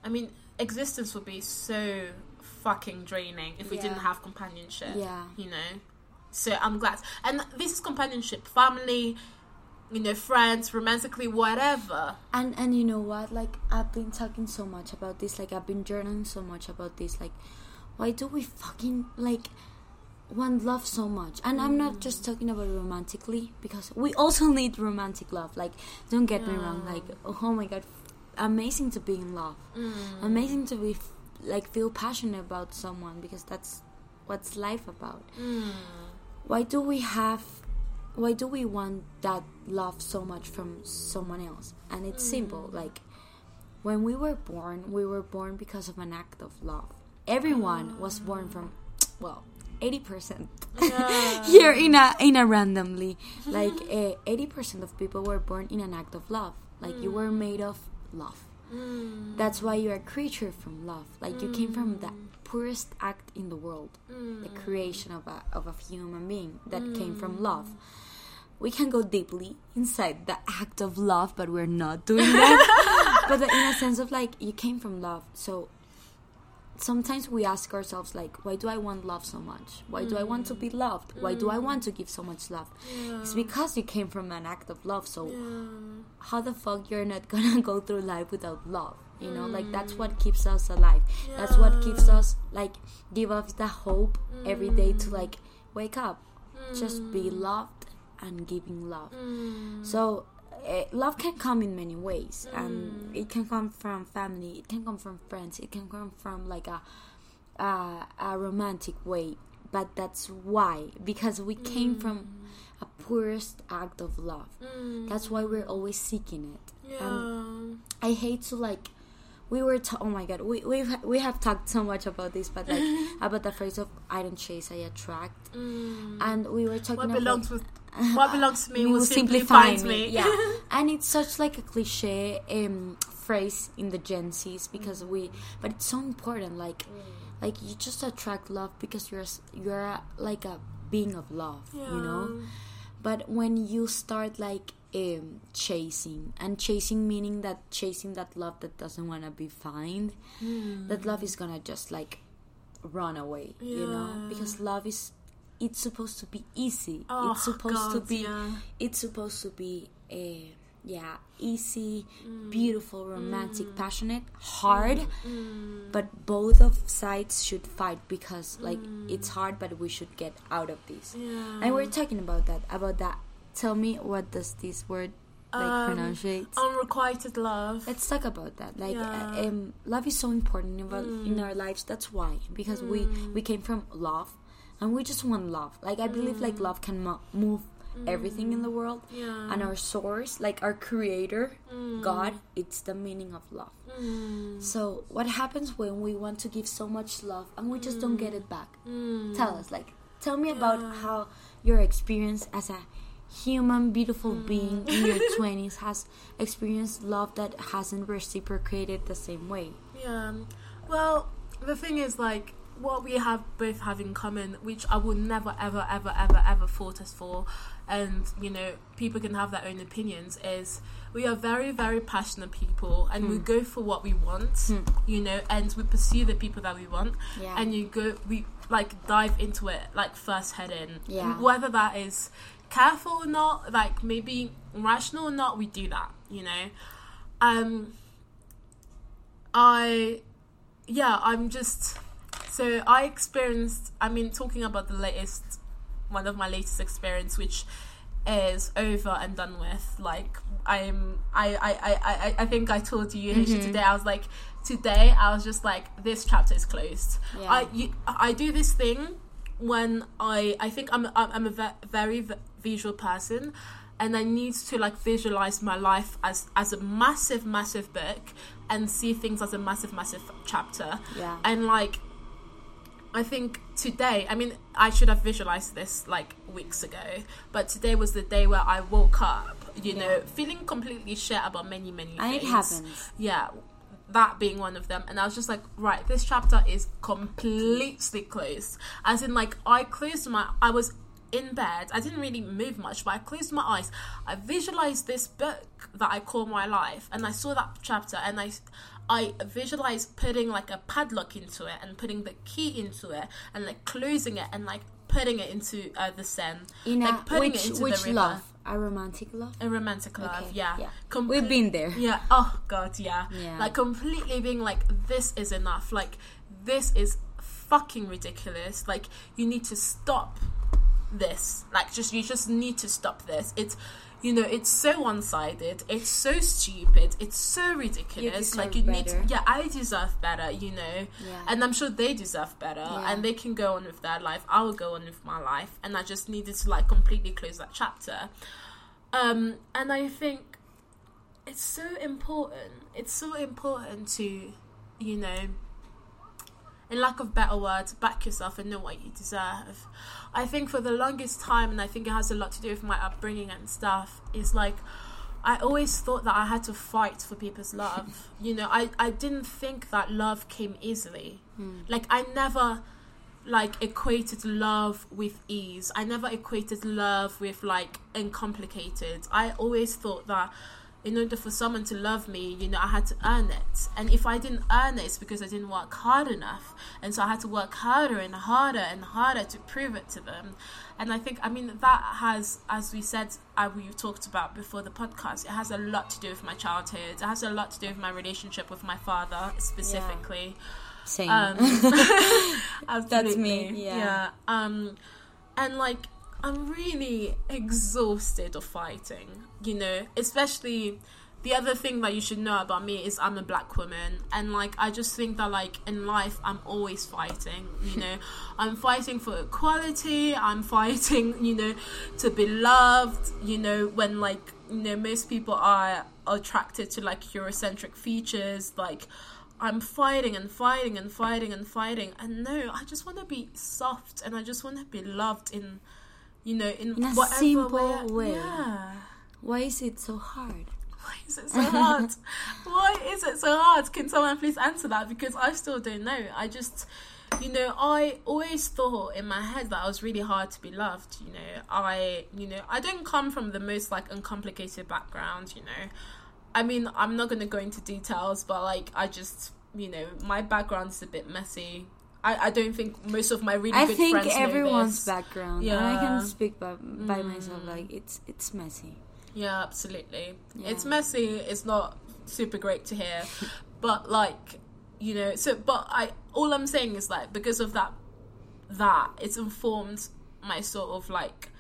i mean existence would be so fucking draining if we didn't have companionship Yeah. you know? So i'm glad. And this is companionship family you know friends romantically whatever. And and you know what? Like i've been talking so much about this. Like i've been journaling so much about this. Like why do we fucking like want love so much. And i'm not just talking about romantically because we also need romantic love. Like don't get me wrong like oh my god amazing to be in love. Mm. Amazing to be like feel passionate about someone because that's what's life about. Mm. Why do we have why do we want that love so much from someone else? And it's mm. simple like when we were born we were born because of an act of love. Everyone was born from well 80% here in a in a randomly. Mm-hmm. Like eh, uh, 80% of people were born in an act of love. Like you were mm. made of love. Mm. That's why you're a creature from love. Like you came from the mm. poorest act in the world. The creation of a, of a human being that came from love. We can go deeply inside the act of love but we're not doing that. But in a sense of like you came from love. So sometimes we ask ourselves like why do i want love so much? Why do i want to be mm. loved? Why do i want mm. to give so much love? It's because you came from an act of love so how the fuck you're not gonna go through life without love? You know like that's mm. what keeps us alive. That's what keeps us like give us the hope every day to like wake up. Just be loved and giving love. So uh, love can come in many ways and it can come from family it can come from friends it can come from like a a, a romantic way but that's why because we came from a poorest act of love. That's why we're always seeking it. And yeah. I hate to like. We were ta- oh my god we we've, we have talked so much about this but like about the phrase of I don't chase I attract. Mm. And we were talking what about belongs with what belongs to me will will simply, find find me, yeah. And it's such like a cliche um phrase in the gen z's because mm. we but it's so important like mm. like you just attract love because you're you're like a being of love you know? But when you start like um, chasing. And chasing meaning that chasing that love that doesn't want to be found. That love is gonna just like run away you know? Because love is it's supposed to be easy. Oh, it's supposed to be yeah. it's supposed to be a yeah easy Mm. beautiful romantic passionate hard. But both of sides should fight because like it's hard but we should get out of this. Mm. Yeah. and we're talking about that about that tell me what does this word like Um, pronunciate? unrequited love. Let's talk about that like uh, Yeah. uh, um, love is so important in, our- mm. in our lives that's why because we we mm. came from love and we just want love like i believe like mm. love can mo- move everything in the world Yeah. and our source like our creator god it's the meaning of love. So what happens when we want to give so much love and we just don't get it back? Tell us like tell me about how your experience as a human beautiful hmm. being in your 20s has experienced love that hasn't reciprocated the same way Yeah. Well, the thing is, like, what we have both have in common, which I will never, ever, ever, ever, ever fault us for, and you know, people can have their own opinions, is we are very, very passionate people, and we hmm. go for what we want, hmm. you know, and we pursue the people that we want, Yeah. and you go, we like dive into it like first head in, Yeah. whether that is careful or not, like maybe rational or not, we do that, you know. Um, I, yeah, I'm just. So I experienced. I mean, talking about the latest, one of my latest experience, which is over and done with. Like I'm, I, I, I, I, I think I told you Haisha, today. I was like, today I was just like, this chapter is closed. Yeah. I, you, I do this thing when I, I think I'm, I'm a ve- very v- visual person. And I need to like visualize my life as as a massive, massive book, and see things as a massive, massive chapter. Yeah. And like, I think today, I mean, I should have visualized this like weeks ago, but today was the day where I woke up, you know, feeling completely shit about many, many And it things. happens. Yeah. That being one of them. And i was just like right this chapter is completely closed. As in like i closed my i was in bed. I didn't really move much but i closed my eyes. I visualized this book that i call my life and i saw that chapter and i I visualized putting like a padlock into it and putting the key into it and like closing it and like putting it into uh, the Seine, In like putting which it into which the river. love? A romantic love. A romantic love, Okay, yeah. yeah. Comple- We've been there. Yeah. Oh God, yeah. Yeah. Like completely being like, this is enough. Like this is fucking ridiculous. Like you need to stop this. Like just you just need to stop this. It's you know it's so one-sided. It's so stupid. It's so ridiculous. deserve like you need. better. Yeah, I deserve better. You know. Yeah. And I'm sure they deserve better, Yeah. and they can go on with their life. I will go on with my life, and I just needed to like completely close that chapter. Um, and I think it's so important. It's so important to, you know, in lack of better words, back yourself and know what you deserve. I think for the longest time, and I think it has a lot to do with my upbringing and stuff, is like I always thought that I had to fight for people's love. you know, I, I didn't think that love came easily. Hmm. Like I never like equated love with ease. I never equated love with like uncomplicated. I always thought that in order for someone to love me, you know, I had to earn it. And if I didn't earn it, it's because I didn't work hard enough. And so I had to work harder and harder and harder to prove it to them. And I think, I mean, that has, as we said, uh, we talked about before the podcast, it has a lot to do with my childhood. It has a lot to do with my relationship with my father specifically. Same. Um, absolutely. me, yeah. Um, and like, I'm really exhausted of fighting. You know, especially the other thing that you should know about me is I'm a black woman, and like, I just think that like in life, I'm always fighting. You know, I'm fighting for equality. I'm fighting, you know, to be loved. You know, when like you know most people are attracted to like Eurocentric features, like. I'm fighting and fighting and fighting and fighting. And no, I just want to be soft and I just want to be loved in, you know, in, In a whatever simple way. Yeah. Why is it so hard? Why is it so hard? Why is it so hard? Can someone please answer that? Because I still don't know. I just, you know, I always thought in my head that I was really hard to be loved. You know, I, you know, I don't come from the most like uncomplicated background. You know, I mean, I'm not gonna go into details, but like, I just, you know, my background is a bit messy. I, I don't think most of my really I good think friends know everyone's this. background. And I can speak by, by myself. Mm. Like it's it's messy. Yeah, absolutely. Yeah. It's messy. It's not super great to hear, but like you know. So, but I all I'm saying is like because of that, that it's informed my sort of like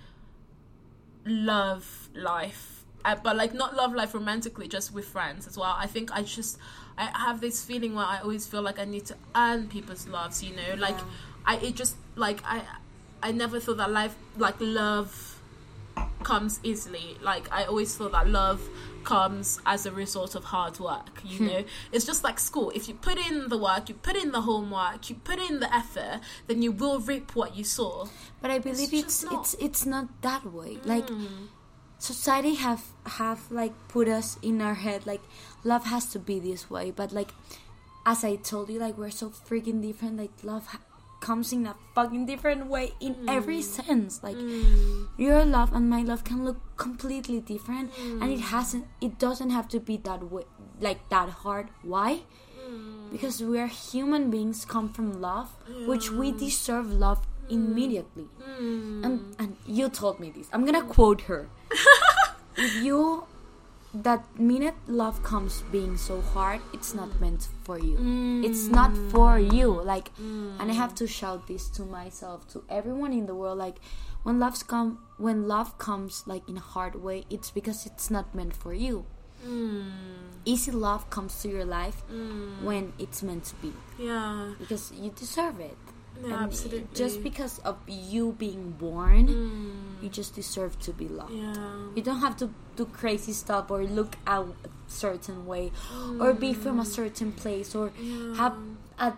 love life, uh, but like not love life romantically, just with friends as well. I think I just I have this feeling where I always feel like I need to earn people's loves. You know, like Yeah. I it just like I I never thought that life like love comes easily. Like I always thought that love comes as a result of hard work. You Hmm. know, it's just like school. If you put in the work, you put in the homework, you put in the effort, then you will reap what you sow. But I believe just it's not- Mm. it's it's not that way. Like society have have like put us in our head like love has to be this way. But like as I told you, like we're so freaking different. Like love ha- comes in a fucking different way in every Mm. sense. Like mm. your love and my love can look completely different, and it mm. hasn't. It doesn't have to be that way, like that hard. Why? Mm. Because we are human beings, come from love, which we deserve love immediately. Hmm. And and you told me this. I'm gonna quote her. if you that minute love comes being so hard, it's not hmm. meant for you. Hmm. It's not for you. Like, and I have to shout this to myself, to everyone in the world. Like, when love's come, when love comes like in a hard way, it's because it's not meant for you. Mm. Easy love comes to your life when it's meant to be Yeah, because you deserve it. Yeah, And absolutely. Just because of you being born, mm. you just deserve to be loved. yeah, You don't have to do crazy stuff or look a certain way or be from a mm. certain place or have a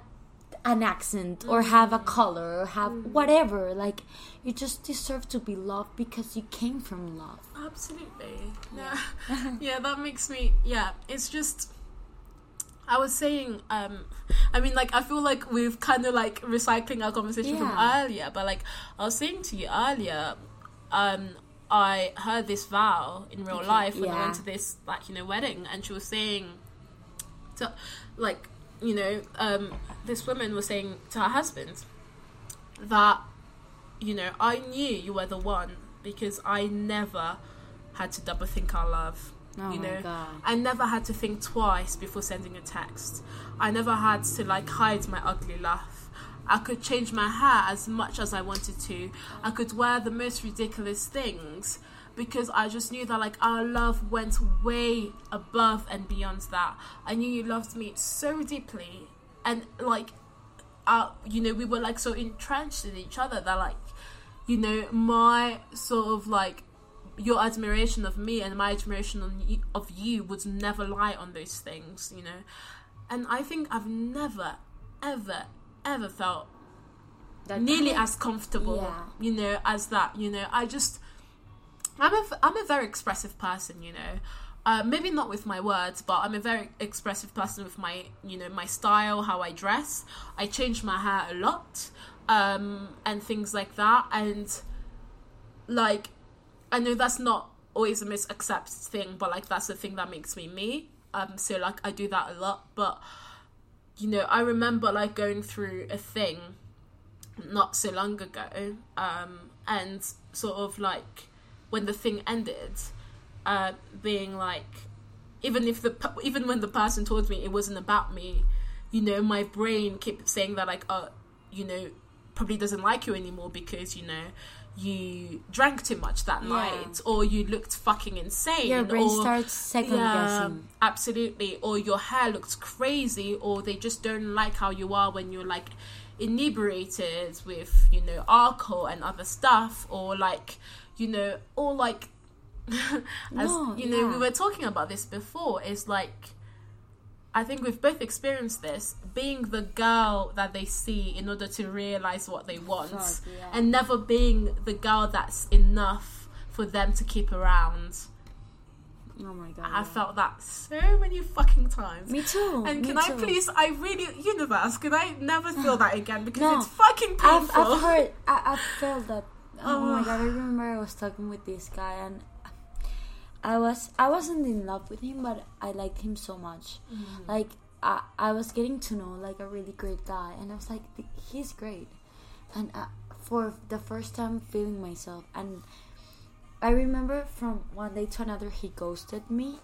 an accent or have a mm. color or have whatever. Like you just deserve to be loved because you came from love. absolutely. Yeah, yeah. That makes me. Yeah, it's just. I was saying, um, I mean, like, I feel like we've kind of like recycling our conversation from earlier, but like, I was saying to you earlier, um, I heard this vow in real life when I went to this, like, you know, wedding, and she was saying, to, like, you know, um, this woman was saying to her husband that, you know, I knew you were the one because I never had to double think our love. Oh you know, God. I never had to think twice before sending a text. I never had to like hide my ugly laugh. I could change my hair as much as I wanted to. I could wear the most ridiculous things because I just knew that like our love went way above and beyond that. I knew you loved me so deeply and like uh, you know, we were like so entrenched in each other that like, you know, my sort of like your admiration of me and my admiration on you, of you would never lie on those things, you know. And I think I've never, ever, ever felt That nearly kind of- as comfortable, Yeah. you know, as that. You know, I just, I'm a, I'm a very expressive person, you know. Uh, maybe not with my words, but I'm a very expressive person with my, you know, my style, how I dress. I change my hair a lot, um, and things like that. And like, I know that's not always a misaccepted thing, but like that's the thing that makes me me. Um, so like I do that a lot, but you know, I remember like going through a thing not so long ago, um, and sort of like when the thing ended, uh, being like, even if the even when the person told me it wasn't about me, you know, my brain kept saying that like, uh, you know, probably doesn't like you anymore because you know you drank too much that Yeah. night or you looked fucking insane Your brain or starts second guessing. absolutely or your hair looks crazy or they just don't like how you are when you're like inebriated with you know alcohol and other stuff or like you know or like as No, you know we were talking about this before is like I think we've both experienced this being the girl that they see in order to realize what they want yeah. and never being the girl that's enough for them to keep around. Oh my god. I felt that so many fucking times. Me too. And can I too. please, I really, universe, can I never feel that again because No. it's fucking I've, painful. I've heard, I, I've felt that. Oh my Oh. god! I remember I was talking with this guy, and I was, I wasn't in love with him, but I liked him so much. Mm. Like I, I was getting to know like a really great guy, and I was like, he's great, and uh, for the first time feeling myself, and I remember from one day to another he ghosted me,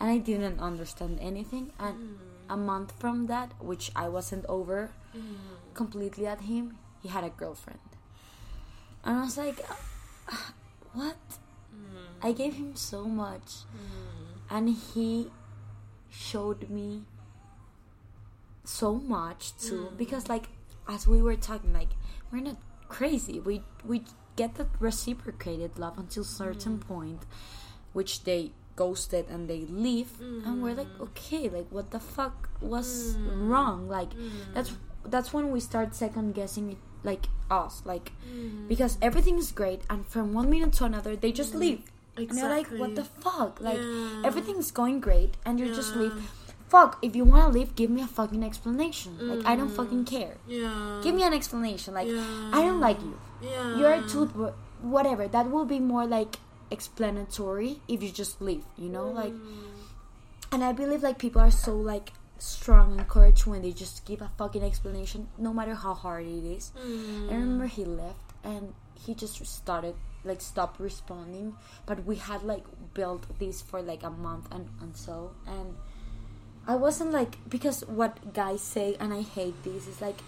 and I didn't understand anything, and Mm. a month from that, which I wasn't over completely at him, he had a girlfriend. And I was like, "Uh, what? I gave him so much. Mm. And he showed me so much too. Mm. Because, like, as we were talking, like, we're not crazy. We, we get that reciprocated love until certain mm. point, which they ghosted and they leave. And we're like okay like what the fuck was wrong? Like that's that's when we start second guessing it like us like because everything is great. And from one minute to another they just leave and you're like what the fuck? Like Yeah. everything's going great and you just leave fuck if you want to leave give me a fucking explanation. Like i don't fucking mm. care. Yeah. give me an explanation. Like Yeah. i don't like you. Yeah. you're a tooth whatever. That will be more like explanatory if you just leave you know? Like mm. and i believe like people are so like strong and courage when they just give a fucking explanation no matter how hard it is. Mm. I remember he left and he just started like stop responding. But we had like built this for like a month and, and so and I wasn't like because what guys say and I hate this is like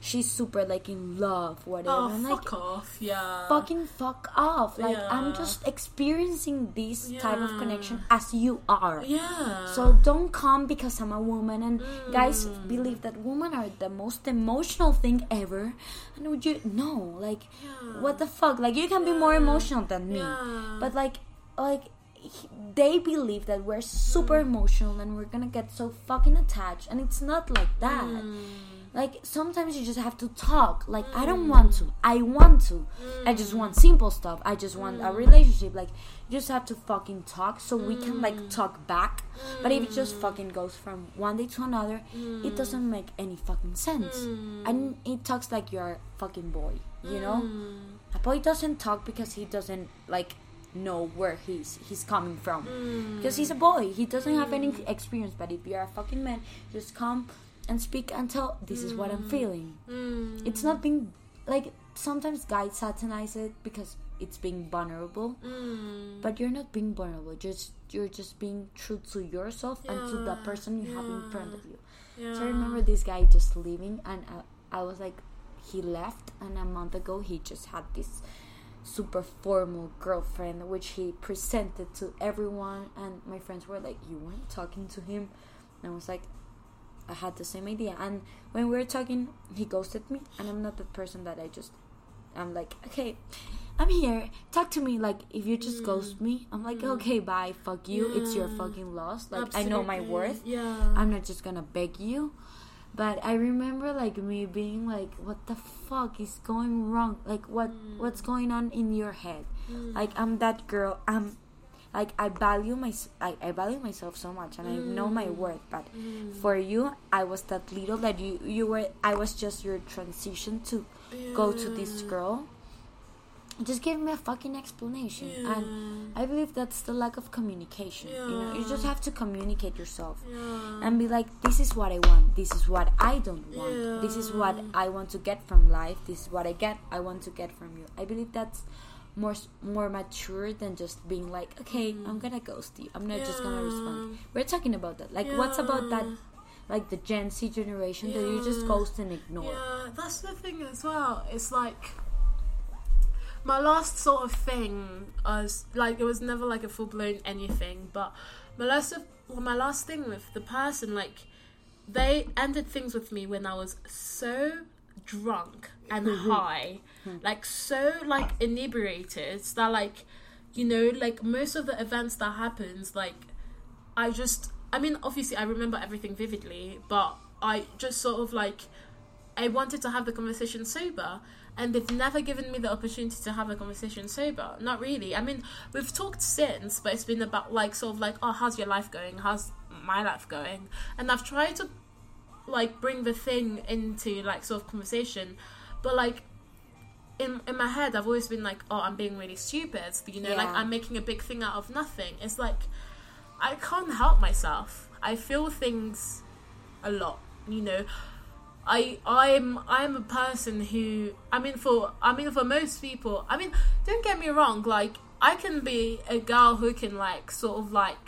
she's super like in love whatever Oh, and fuck like off. Yeah. fucking fuck off like I'm just experiencing this type of connection as you are Yeah. so don't come because I'm a woman and guys Mm. believe that women are the most emotional thing ever and would you no like Yeah. what the fuck like you can be more emotional than me Yeah. but like like they believe that we're super Mm. emotional and we're gonna get so fucking attached and it's not like that Mm. Like sometimes you just have to talk. Like i don't mm. want to. I want to. I just want mm. simple stuff. I just want a relationship. Like you just have to fucking talk so we can like mm. talk back. But if it just fucking goes from one day to another it doesn't make any fucking sense. And it talks like you're a fucking boy you know? A boy doesn't talk because he doesn't like know where he's he's coming from. Because he's a boy. He doesn't have any experience. But if you're a fucking man just come and speak and tell this is what i'm mm. feeling. Mm. It's not being like sometimes guys satanize it because it's being vulnerable mm. but you're not being vulnerable. Just you're just being true to yourself and to the person you have in front of you. Yeah. so I remember this guy just leaving, and I, I was like, he left, and a month ago he just had this super formal girlfriend, which he presented to everyone, and my friends were like, "You weren't talking to him," and I was like, I had the same idea, and when we were talking, he ghosted me, and I'm not the person that I just, I'm like, okay. I'm here. Talk to me. Like, if you just mm. ghost me, I'm like, mm. okay, bye. Fuck you. It's your fucking loss. Like, I know my worth. Yeah. I'm not just gonna beg you. But I remember like me being like, "What the fuck is going wrong? Like, what mm. what's going on in your head? Like, I'm that girl. I'm like I value my I, I value myself so much, and I know my mm. worth. But mm. for you, I was that little that you you were. I was just your transition to go to this girl. Just give me a fucking explanation, and I believe that's the lack of communication. You know, you just have to communicate yourself yeah. and be like this is what i want this is what i don't want this is what i want to get from life this is what i get i want to get from you i believe that's more more mature than just being like okay i'm mm-hmm. gonna ghost you. I'm not just gonna respond. We're talking about that. Like what's about that like the gen z generation that you just ghost and ignore? Yeah, that's the thing as well. It's like my last sort of thing was like it was never like a full blown anything, but my last of, well, my last thing with the person like they ended things with me when I was so drunk and high, Hmm. like so like inebriated that like you know like most of the events that happens like I just I mean obviously I remember everything vividly, but I just sort of like I wanted to have the conversation sober and they've never given me the opportunity to have a conversation sober. Not really. I mean, we've talked since, but it's been about like sort of like, oh, how's your life going? How's my life going? And I've tried to like bring the thing into like sort of conversation, but like in in my head, I've always been like, oh, I'm being really stupid. You know, like I'm making a big thing out of nothing. It's like I can't help myself. I feel things a lot. You know, I I'm I'm a person who I mean for I mean for most people I mean don't get me wrong like I can be a girl who can like sort of like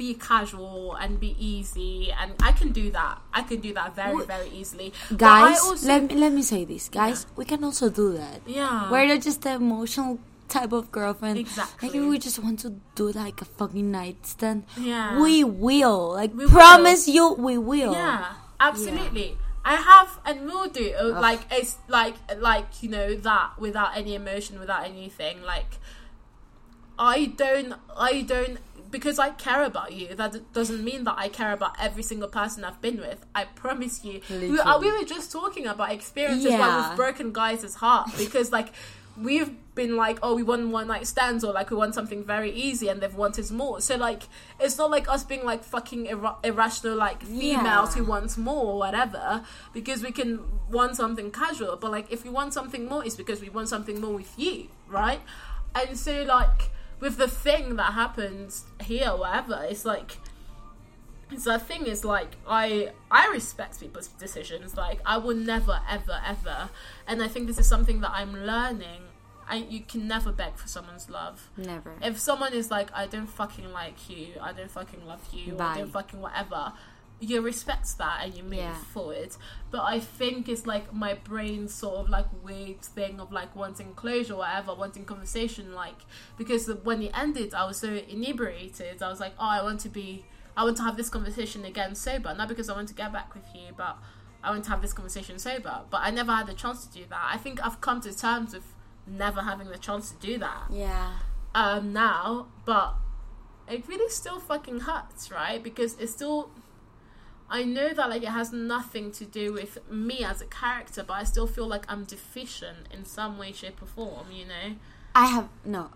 be casual and be easy and I can do that. I can do that very very easily. Guys also- let, me, let me say this. Guys we can also do that. Yeah. We're not just the emotional type of girlfriend. Exactly. if we just want to do like a fucking nightstand. Yeah. we will. Like We promise you we will. Yeah, absolutely. I have and will do uh, like it's like like you know that without any emotion, without anything. Like I don't, I don't because I care about you. That doesn't mean that I care about every single person I've been with. I promise you. We, uh, we were just talking about experiences where we've broken guys' heart because like. We've been like, oh, we want one night stands, or like we want something very easy, and they've wanted more. So like, it's not like us being like fucking ir- irrational, like females Yeah. who wants more or whatever, because we can want something casual. But like, if we want something more, it's because we want something more with you, right? And so like, with the thing that happens here, whatever, it's like, it's the thing is like I I respect people's decisions. Like I will never ever ever, and I think this is something that I'm learning. I you can never beg for someone's love. never If someone is like, I don't fucking like you, I don't fucking love you, or I Bye. don't fucking whatever, you respect that and you move Yeah. forward. But I think it's like my brain sort of like weird thing of like wanting closure, or whatever, wanting conversation. Like because when it ended, I was so inebriated. I was like, oh, I want to be, I want to have this conversation again sober, not because I want to get back with you, but I want to have this conversation sober. But I never had the chance to do that. I think I've come to terms with never having the chance to do that yeah um now but it really still fucking hurts right because it's still I know that like it has nothing to do with me as a character, but I still feel like I'm deficient in some way, shape, or form. You know. I have no.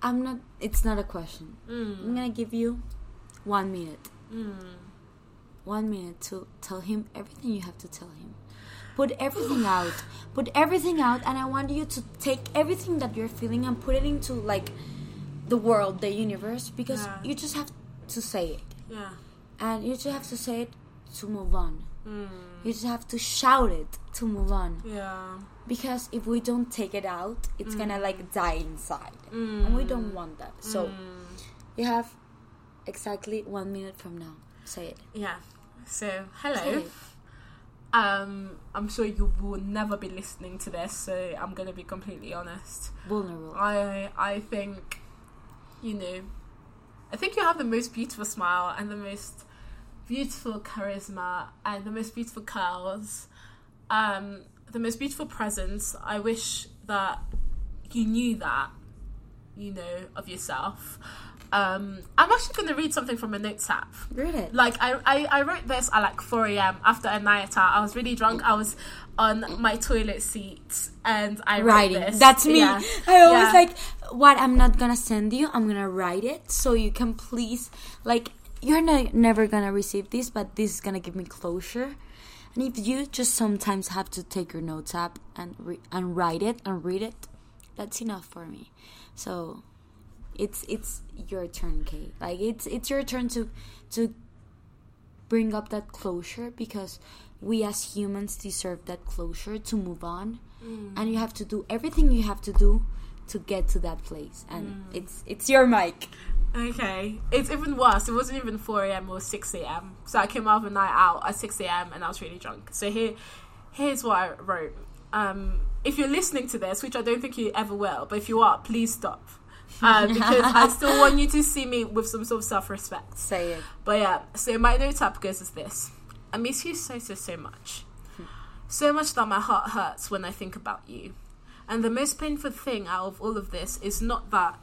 I'm not. It's not a question. Mm. I'm gonna give you one minute. Mm. One minute to tell him everything you have to tell him. Put everything out. Put everything out, and I want you to take everything that you're feeling and put it into like the world, the universe, because Yeah. you just have to say it, Yeah. and you just have to say it to move on. Mm. You just have to shout it to move on. Yeah. Because if we don't take it out, it's gonna like die inside, Mm. and we don't want that. So Mm. you have exactly one minute from now. Say it. Yeah. So hello. Um, I'm sure you will never be listening to this, so I'm gonna be completely honest. Vulnerable. I I think, you know, I think you have the most beautiful smile and the most beautiful charisma and the most beautiful curls, um, the most beautiful presence. I wish that you knew that, you know, of yourself. Um, I'm actually going to read something from a notes app. Read it. Like I, I, I wrote this at like 4 a.m. after a night out. I was really drunk. I was on my toilet seat and I wrote writing. this. That's me. Yeah. I always Yeah. like what I'm not gonna send you. I'm gonna write it so you can please like you're not never gonna receive this, but this is gonna give me closure. And if you just sometimes have to take your notes app and re- and write it and read it, that's enough for me. So it's it's your turn, Kay. Like it's it's your turn to to bring up that closure because we as humans deserve that closure to move on mm. and you have to do everything you have to do to get to that place and mm. it's it's your mic Okay, it's even worse. It wasn't even 4 a.m. Was 6 a.m. So I came out of a night out at 6 a.m. and I was really drunk. So here, here's what I wrote. Um, if you're listening to this, which I don't think you ever will, but if you are, please stop. Uh, because I still want you to see me with some sort of self-respect. say it But yeah, so my note up goes as this. I miss you so, so, so much. So much that my heart hurts when I think about you. And the most painful thing out of all of this is not that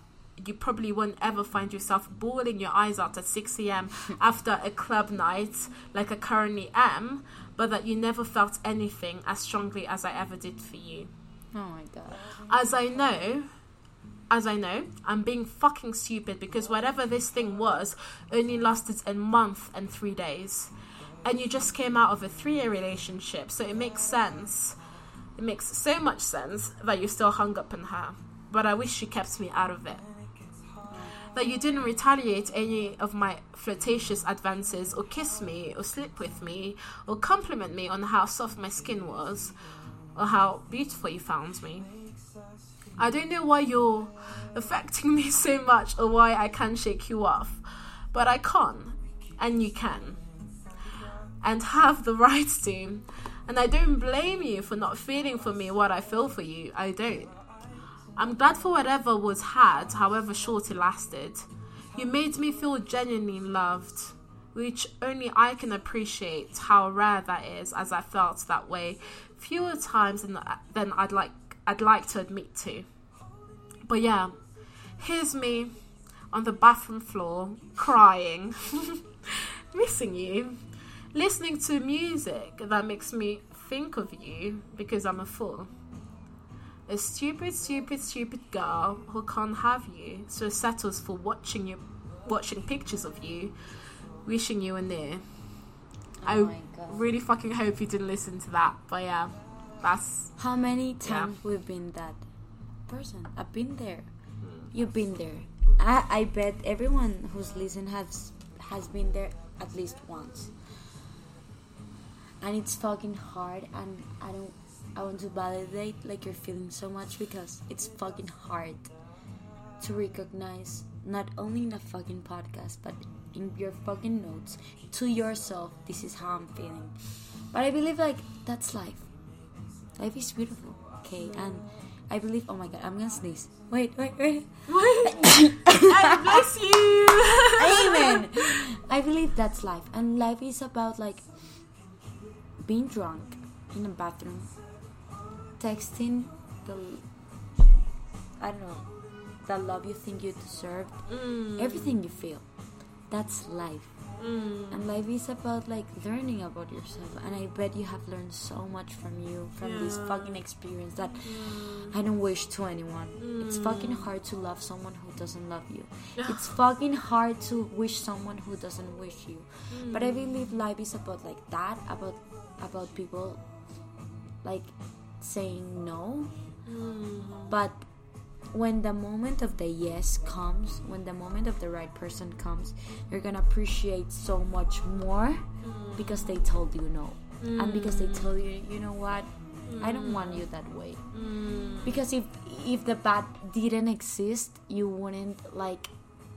you probably won't ever find yourself bawling your eyes out at 6 a.m. after a club night like I currently am, but that you never felt anything as strongly as I ever did for you. oh my god As I know, as I know, I'm being fucking stupid because whatever this thing was only lasted a month and three days. And you just came out of a three year relationship, so it makes sense. It makes so much sense that you're still hung up on her. But I wish you kept me out of it. That you didn't retaliate any of my flirtatious advances, or kiss me, or sleep with me, or compliment me on how soft my skin was, or how beautiful you found me. I don't know why you're affecting me so much or why I can't shake you off, but I can, and you can, and have the right to. And I don't blame you for not feeling for me what I feel for you. I don't. I'm glad for whatever was had, however short it lasted. You made me feel genuinely loved, which only I can appreciate how rare that is, as I felt that way fewer times than, than I'd like I'd like to admit to. But yeah, here's me on the bathroom floor crying, missing you, listening to music that makes me think of you because I'm a fool. A stupid, stupid, stupid girl who can't have you, so settles for watching you, watching pictures of you, wishing you were near. Oh I Oh my God. really fucking hope you didn't listen to that, but yeah, that's how many times we've been that person? I've been there. Hmm. You've been there. I i bet everyone who's listened has has been there at least once. And it's fucking hard and i don't i want to validate like you're feeling so much because it's fucking hard to recognize not only in a fucking podcast but in your fucking notes to yourself this is how i'm feeling. But i believe like that's life. Life is beautiful okay? And i believe oh my god i'm gonna sneeze. Wait wait wait. I bless you. Amen. I believe that's life, and life is about like being drunk in a bathroom, texting the I don't know the love you think you deserve, Mm. everything you feel. That's life. Mm. And life is about like learning about yourself. And I bet you have learned so much from you, from this fucking experience that Mm. I don't wish to anyone. It's Mm. fucking hard to love someone who doesn't love you. It's fucking hard to wish someone who doesn't wish you. But I believe life is about like that, about about people like saying no. Mm. But when the moment of the yes comes, when the moment of the right person comes, you're gonna appreciate so much more mm. because they told you no. And because they mm. told you, you know what, I don't want you mm. that way. Mm. Because if if the bad didn't exist, you wouldn't like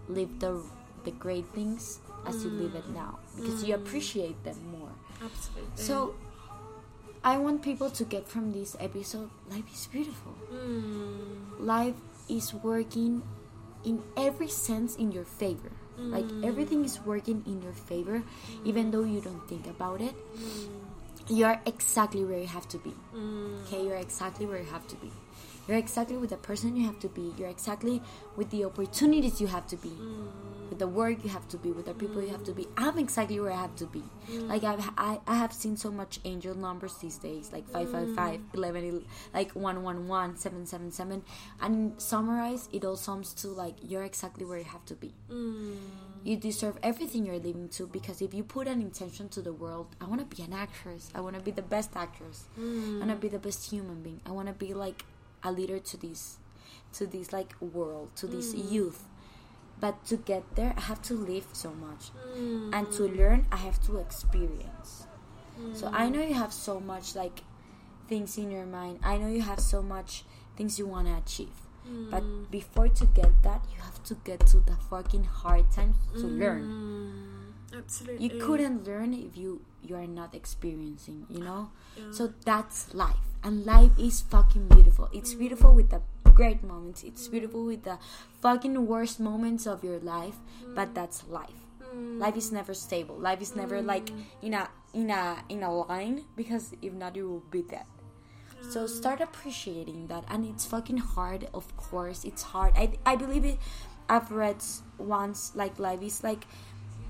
live the the great things as you live it now because you appreciate them more. Absolutely. So I want people to get from this episode life is beautiful. Mm. Life is working in every sense in your favor. Like hmm. everything is working in your favor hmm. even though you don't think about it. Hmm. You are exactly where you have to be. Okay, you're exactly where you have to be. You're exactly with the person you have to be. You're exactly with the opportunities you have to be. Mm. With the work you have to be, with the people you have to be. I'm exactly where I have to be. Mm. Like I've, I, I have seen so much angel numbers these days, like 555, mm. 11, like 111, 777. And summarize, it all sums to like you're exactly where you have to be. Mm. You deserve everything you're living to because if you put an intention to the world, I want to be an actress. I want to be the best actress. I want to be the best human being. I want to be like a leader to this, to this like world, to this mm. youth. But to get there, I have to live so much, mm. and to learn, I have to experience. So I mm. know you have so much like things in your mind. I know you have so much things you want to achieve. But before to get that, you have to get to the fucking hard times to learn. Mm. Absolutely. You couldn't learn if you you are not experiencing, you know? Yeah. So that's life. And life is fucking beautiful. It's mm. beautiful with the great moments. It's mm. beautiful with the fucking worst moments of your life, but mm. that's life. Life is never stable. Life is never like in a in a in a line because if not you will be dead. So start appreciating that, and it's fucking hard. Of course, it's hard. I I believe it. I've read once like life is like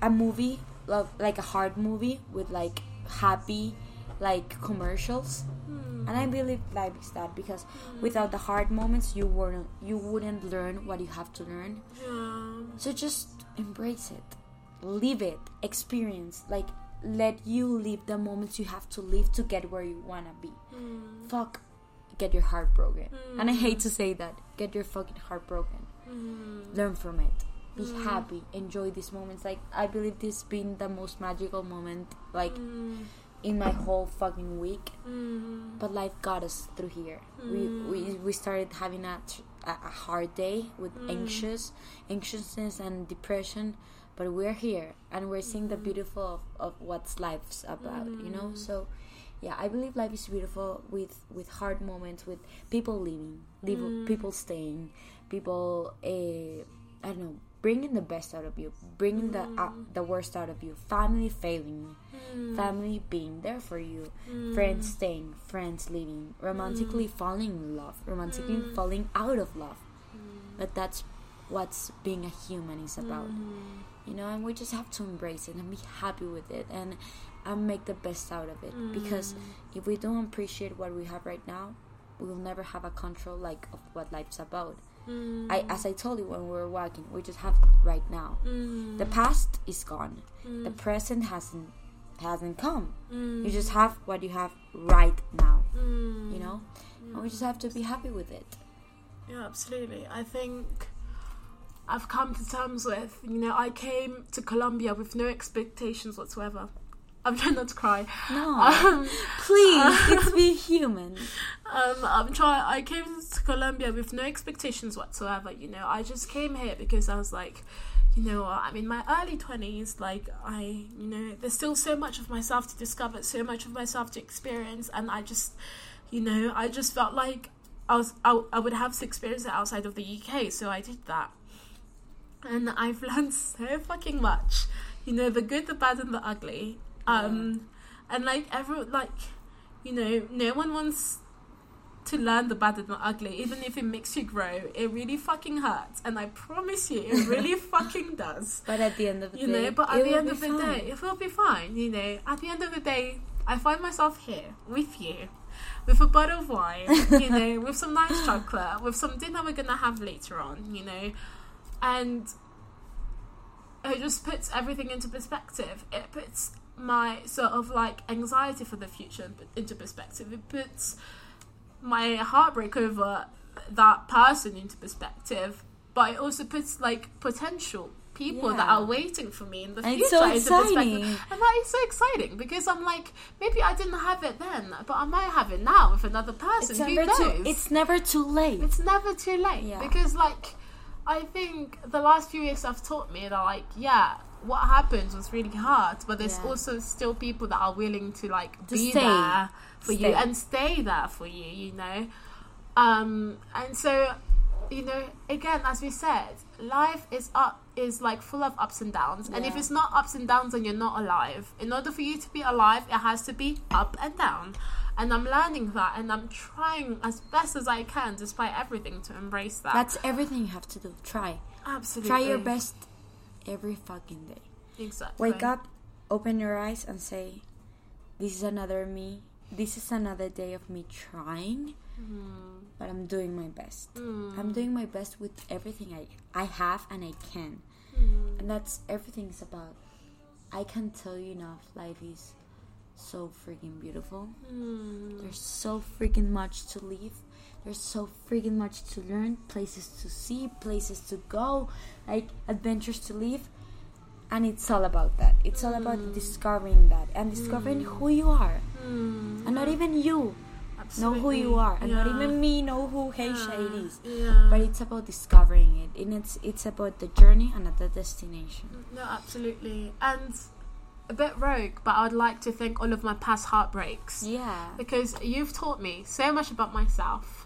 a movie, like a hard movie with like happy, like commercials. And I believe life is that because without the hard moments, you wouldn't you wouldn't learn what you have to learn. Yeah. So just embrace it, live it, experience. Like let you live the moments you have to live to get where you wanna be. Mm. Fuck, get your heart broken. And I hate to say that. Get your fucking heart broken. Mm. Learn from it. Be happy. Enjoy these moments. Like I believe this has been the most magical moment. Like Mm. in my whole fucking week. Mm. But life got us through here. We, we we started having a, tr- a hard day with anxious anxiousness and depression, but we're here and we're seeing the beautiful of, of what's life's about. You know, so yeah, I believe life is beautiful with with hard moments, with people leaving, leave, people staying, people. Uh, I don't know. Bringing the best out of you, bringing the uh, the worst out of you, family failing, mm. family being there for you, mm. friends staying, friends leaving, romantically falling in love, romantically falling out of love. But that's what's being a human is about, you know. And we just have to embrace it and be happy with it, and and make the best out of it. Because if we don't appreciate what we have right now, we will never have a control like of what life's about. I, as I told you when we were walking, we just have right now. Mm. The past is gone. The present hasn't hasn't come. You just have what you have right now. Mm. You know, and we just have to be happy with it. Yeah, absolutely. I think I've come to terms with, you know, I came to Colombia with no expectations whatsoever. I'm trying not to cry. No, Um, please, it's be human. um, I'm trying. I came to Colombia with no expectations whatsoever. You know, I just came here because I was like, you know, I'm in my early twenties. Like, I, you know, there's still so much of myself to discover, so much of myself to experience, and I just, you know, I just felt like I was, I, I would have to experience it outside of the UK. So I did that, and I've learned so fucking much. You know, the good, the bad, and the ugly. Um, and like everyone, like, you know, no one wants to learn the bad and the ugly, even if it makes you grow, it really fucking hurts. And I promise you, it really fucking does. But at the end of the day, You day, know, but at the end of the fine. day, it will be fine. You know, at the end of the day, I find myself here with you, with a bottle of wine, you know, with some nice chocolate, with some dinner we're gonna have later on, you know, and it just puts everything into perspective. It puts my sort of like anxiety for the future into perspective. It puts my heartbreak over that person into perspective, but it also puts like potential people that are waiting for me in the And future so into perspective. And that is so exciting because I'm like, maybe I didn't have it then, but I might have it now with another person. It's Who never knows? too. It's never too late. It's never too late Yeah. because, like, I think the last few years have taught me that, like, yeah, what happens was really hard, but there's Yeah. also still people that are willing to like To be stay. there for you and stay there for you. You know, um, and so you know, again, as we said, life is up is like full of ups and downs, and if it's not ups and downs, then you're not alive. In order for you to be alive, it has to be up and down. And I'm learning that, and I'm trying as best as I can, despite everything, to embrace that. That's everything you have to do. Try. absolutely Try your best every fucking day. Exactly. Wake up, open your eyes, and say, "This is another me. This is another day of me trying, Mm, but I'm doing my best. mm, I'm doing my best with everything I I have and I can, mm, and that's everything's about. I can't tell you enough. Life is so freaking beautiful. mm. There's so freaking much to live. There's so freaking much to learn, places to see, places to go, like adventures to live. And it's all about that. It's all about Mm. discovering that and discovering Mm. who you are. Mm. And not even you know who you are. And not even me know who Heisha yeah. it is. Yeah. But it's about discovering it. And it's it's about the journey and not the destination. No, absolutely. And a bit rogue, but I would like to thank all of my past heartbreaks. Yeah. Because you've taught me so much about myself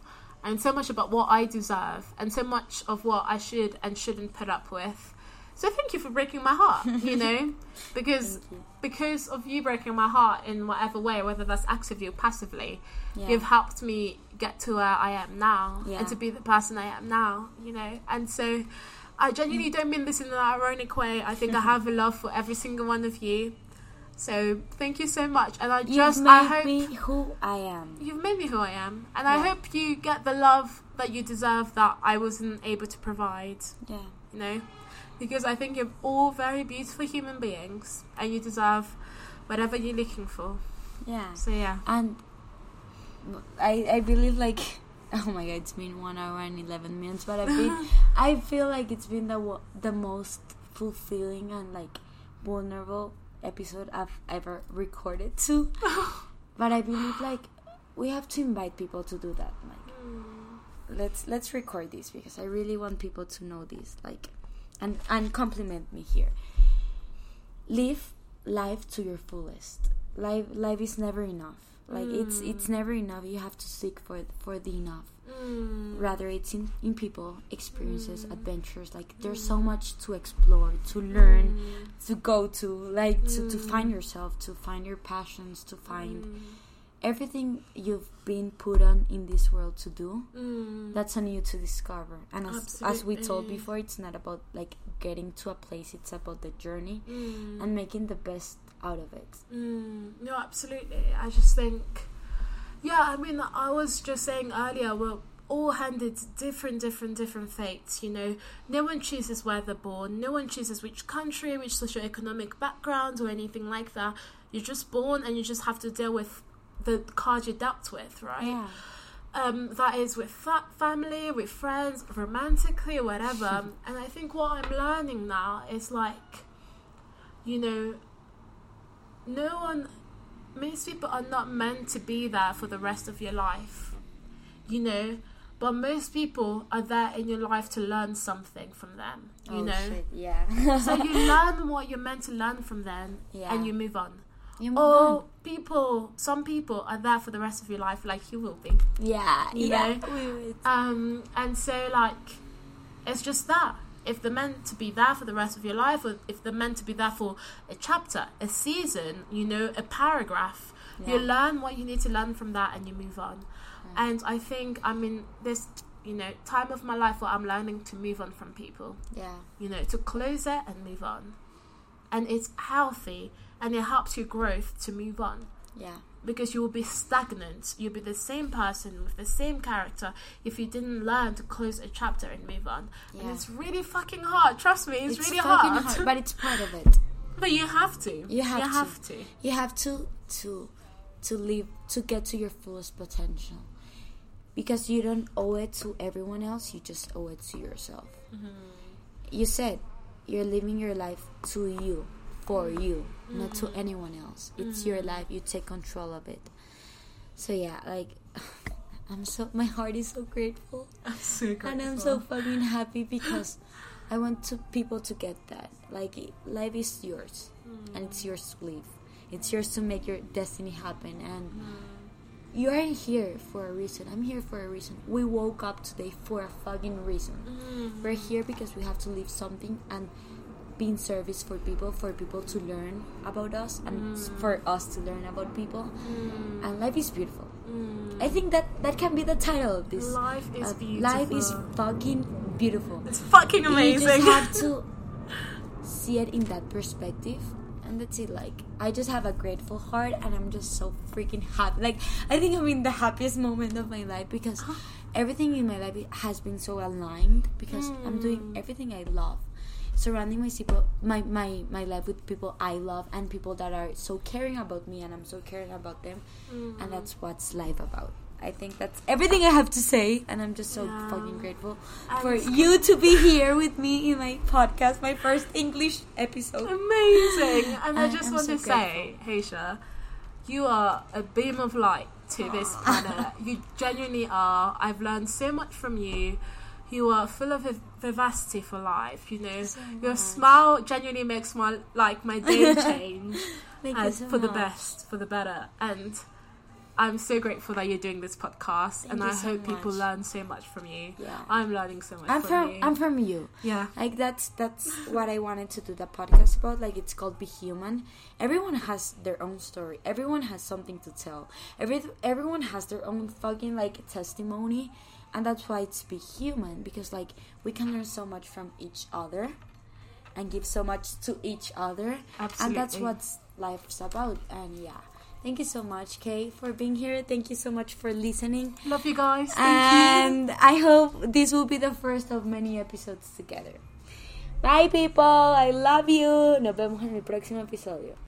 and so much about what I deserve and so much of what I should and shouldn't put up with. So thank you for breaking my heart, you know? Because you. because of you breaking my heart in whatever way, whether that's actively or passively, Yeah. you've helped me get to where I am now Yeah. and to be the person I am now, you know. And so I genuinely mm. don't mean this in an ironic way. I think I have a love for every single one of you. So thank you so much. And I just I hope You've just made I hope me who I am. you've made me who I am. And I hope you get the love that you deserve that I wasn't able to provide, Yeah. you know? Because I think you're all very beautiful human beings and you deserve whatever you're looking for. Yeah. So yeah. and I I believe like oh my god it's been one hour and eleven minutes but I've been I feel like it's been the the most fulfilling and like vulnerable episode I've ever recorded to. But I believe like we have to invite people to do that like let's let's record this because I really want people to know this like and and compliment me here. Live life to your fullest. Life life is never enough. Like it's Mm. it's never enough. You have to seek for for the enough Mm. rather it's in in people experiences Mm. adventures like there's so much to explore to learn Mm. to go to like to, to Mm. find yourself to find your passions to find Mm. everything you've been put on in this world to do Mm. that's on you to discover and as as we told before it's not about like getting to a place it's about the journey Mm. and making the best out of it Mm, no, absolutely. I just think, yeah, I mean, I was just saying earlier, we're all handed different, different, different fates, you know. No one chooses where they're born, no one chooses which country, which socioeconomic background, or anything like that. You're just born and you just have to deal with the card you're dealt with, right? yeah um, that is with fa- family, with friends, romantically, or whatever. and I think what I'm learning now is like, you know, no one, most people are not meant to be there for the rest of your life, you know. But most people are there in your life to learn something from them, you oh, know. shit, yeah So you learn what you're meant to learn from them, Yeah. and you move on. You move Or on. people, some people are there for the rest of your life, like you will be. yeah you yeah know. Um, and so like, it's just that. If they're meant to be there for the rest of your life, or if they're meant to be there for a chapter, a season, you know, a paragraph, you learn what you need to learn from that, and you move on. And I think I'm in this, you know, time of my life where I'm learning to move on from people. Yeah. You know, to close it and move on. And it's healthy and it helps your growth to move on Yeah. Because you will be stagnant. You'll be the same person with the same character if you didn't learn to close a chapter and move on. And it's really fucking hard. Trust me, it's, really fucking hard. But it's part of it. but you have to. You have to. have to. You have to to to live to get to your fullest potential. Because you don't owe it to everyone else, you just owe it to yourself. Mm-hmm. You said you're living your life to you, for mm. you, not to mm. anyone else. It's your mm. life, you take control of it. So yeah, like I'm so my heart is so grateful. I'm so And I'm so fucking happy because I want to people to get that. Like life is yours, and it's yours to live. It's yours to make your destiny happen. And you are here for a reason. I'm here for a reason. We woke up today for a fucking reason. We're here because we have to leave something and be in service for people, for people to learn about us, and s- mm. for us to learn about people. Mm. And life is beautiful. Mm. I think that that can be the title of this. Life is Uh, beautiful. Life is fucking beautiful. It's fucking amazing You just have to see it in that perspective. And that's it. Like, I just have a grateful heart and I'm just so freaking happy. Like, I think I'm in the happiest moment of my life because ah. everything in my life has been so aligned because I'm doing everything I love. Surrounding my people, my, my, my life with people I love and people that are so caring about me and I'm so caring about them. And mm-hmm. that's what's life about. I think that's everything I have to say, and I'm just so Yeah. fucking grateful I'm for so- you to be here with me in my podcast, my first English episode. amazing. And I I just want so to say, Haysha, you are a beam of light to this planet. you genuinely are. I've learned so much from you. You are full of vivacity for life. You know, So your much. smile genuinely makes my like my day change as so for the best, for the better. And I'm so grateful that you're doing this podcast, Thank and I so hope people learn so much from you. Yeah. I'm learning so much I'm from, from you. I'm from you. yeah. Like that's that's what I wanted to do the podcast about. Like it's called Be Human. Everyone has their own story. Everyone has something to tell. Every everyone has their own fucking like testimony, and that's why it's Be Human because like we can learn so much from each other, and give so much to each other, Absolutely. and that's what life's about. And yeah. Thank you so much, Kay, for being here. Thank you so much for listening. Love you guys. Thank you. And I hope this will be the first of many episodes together. Bye, people. I love you. Nos vemos en el próximo episodio.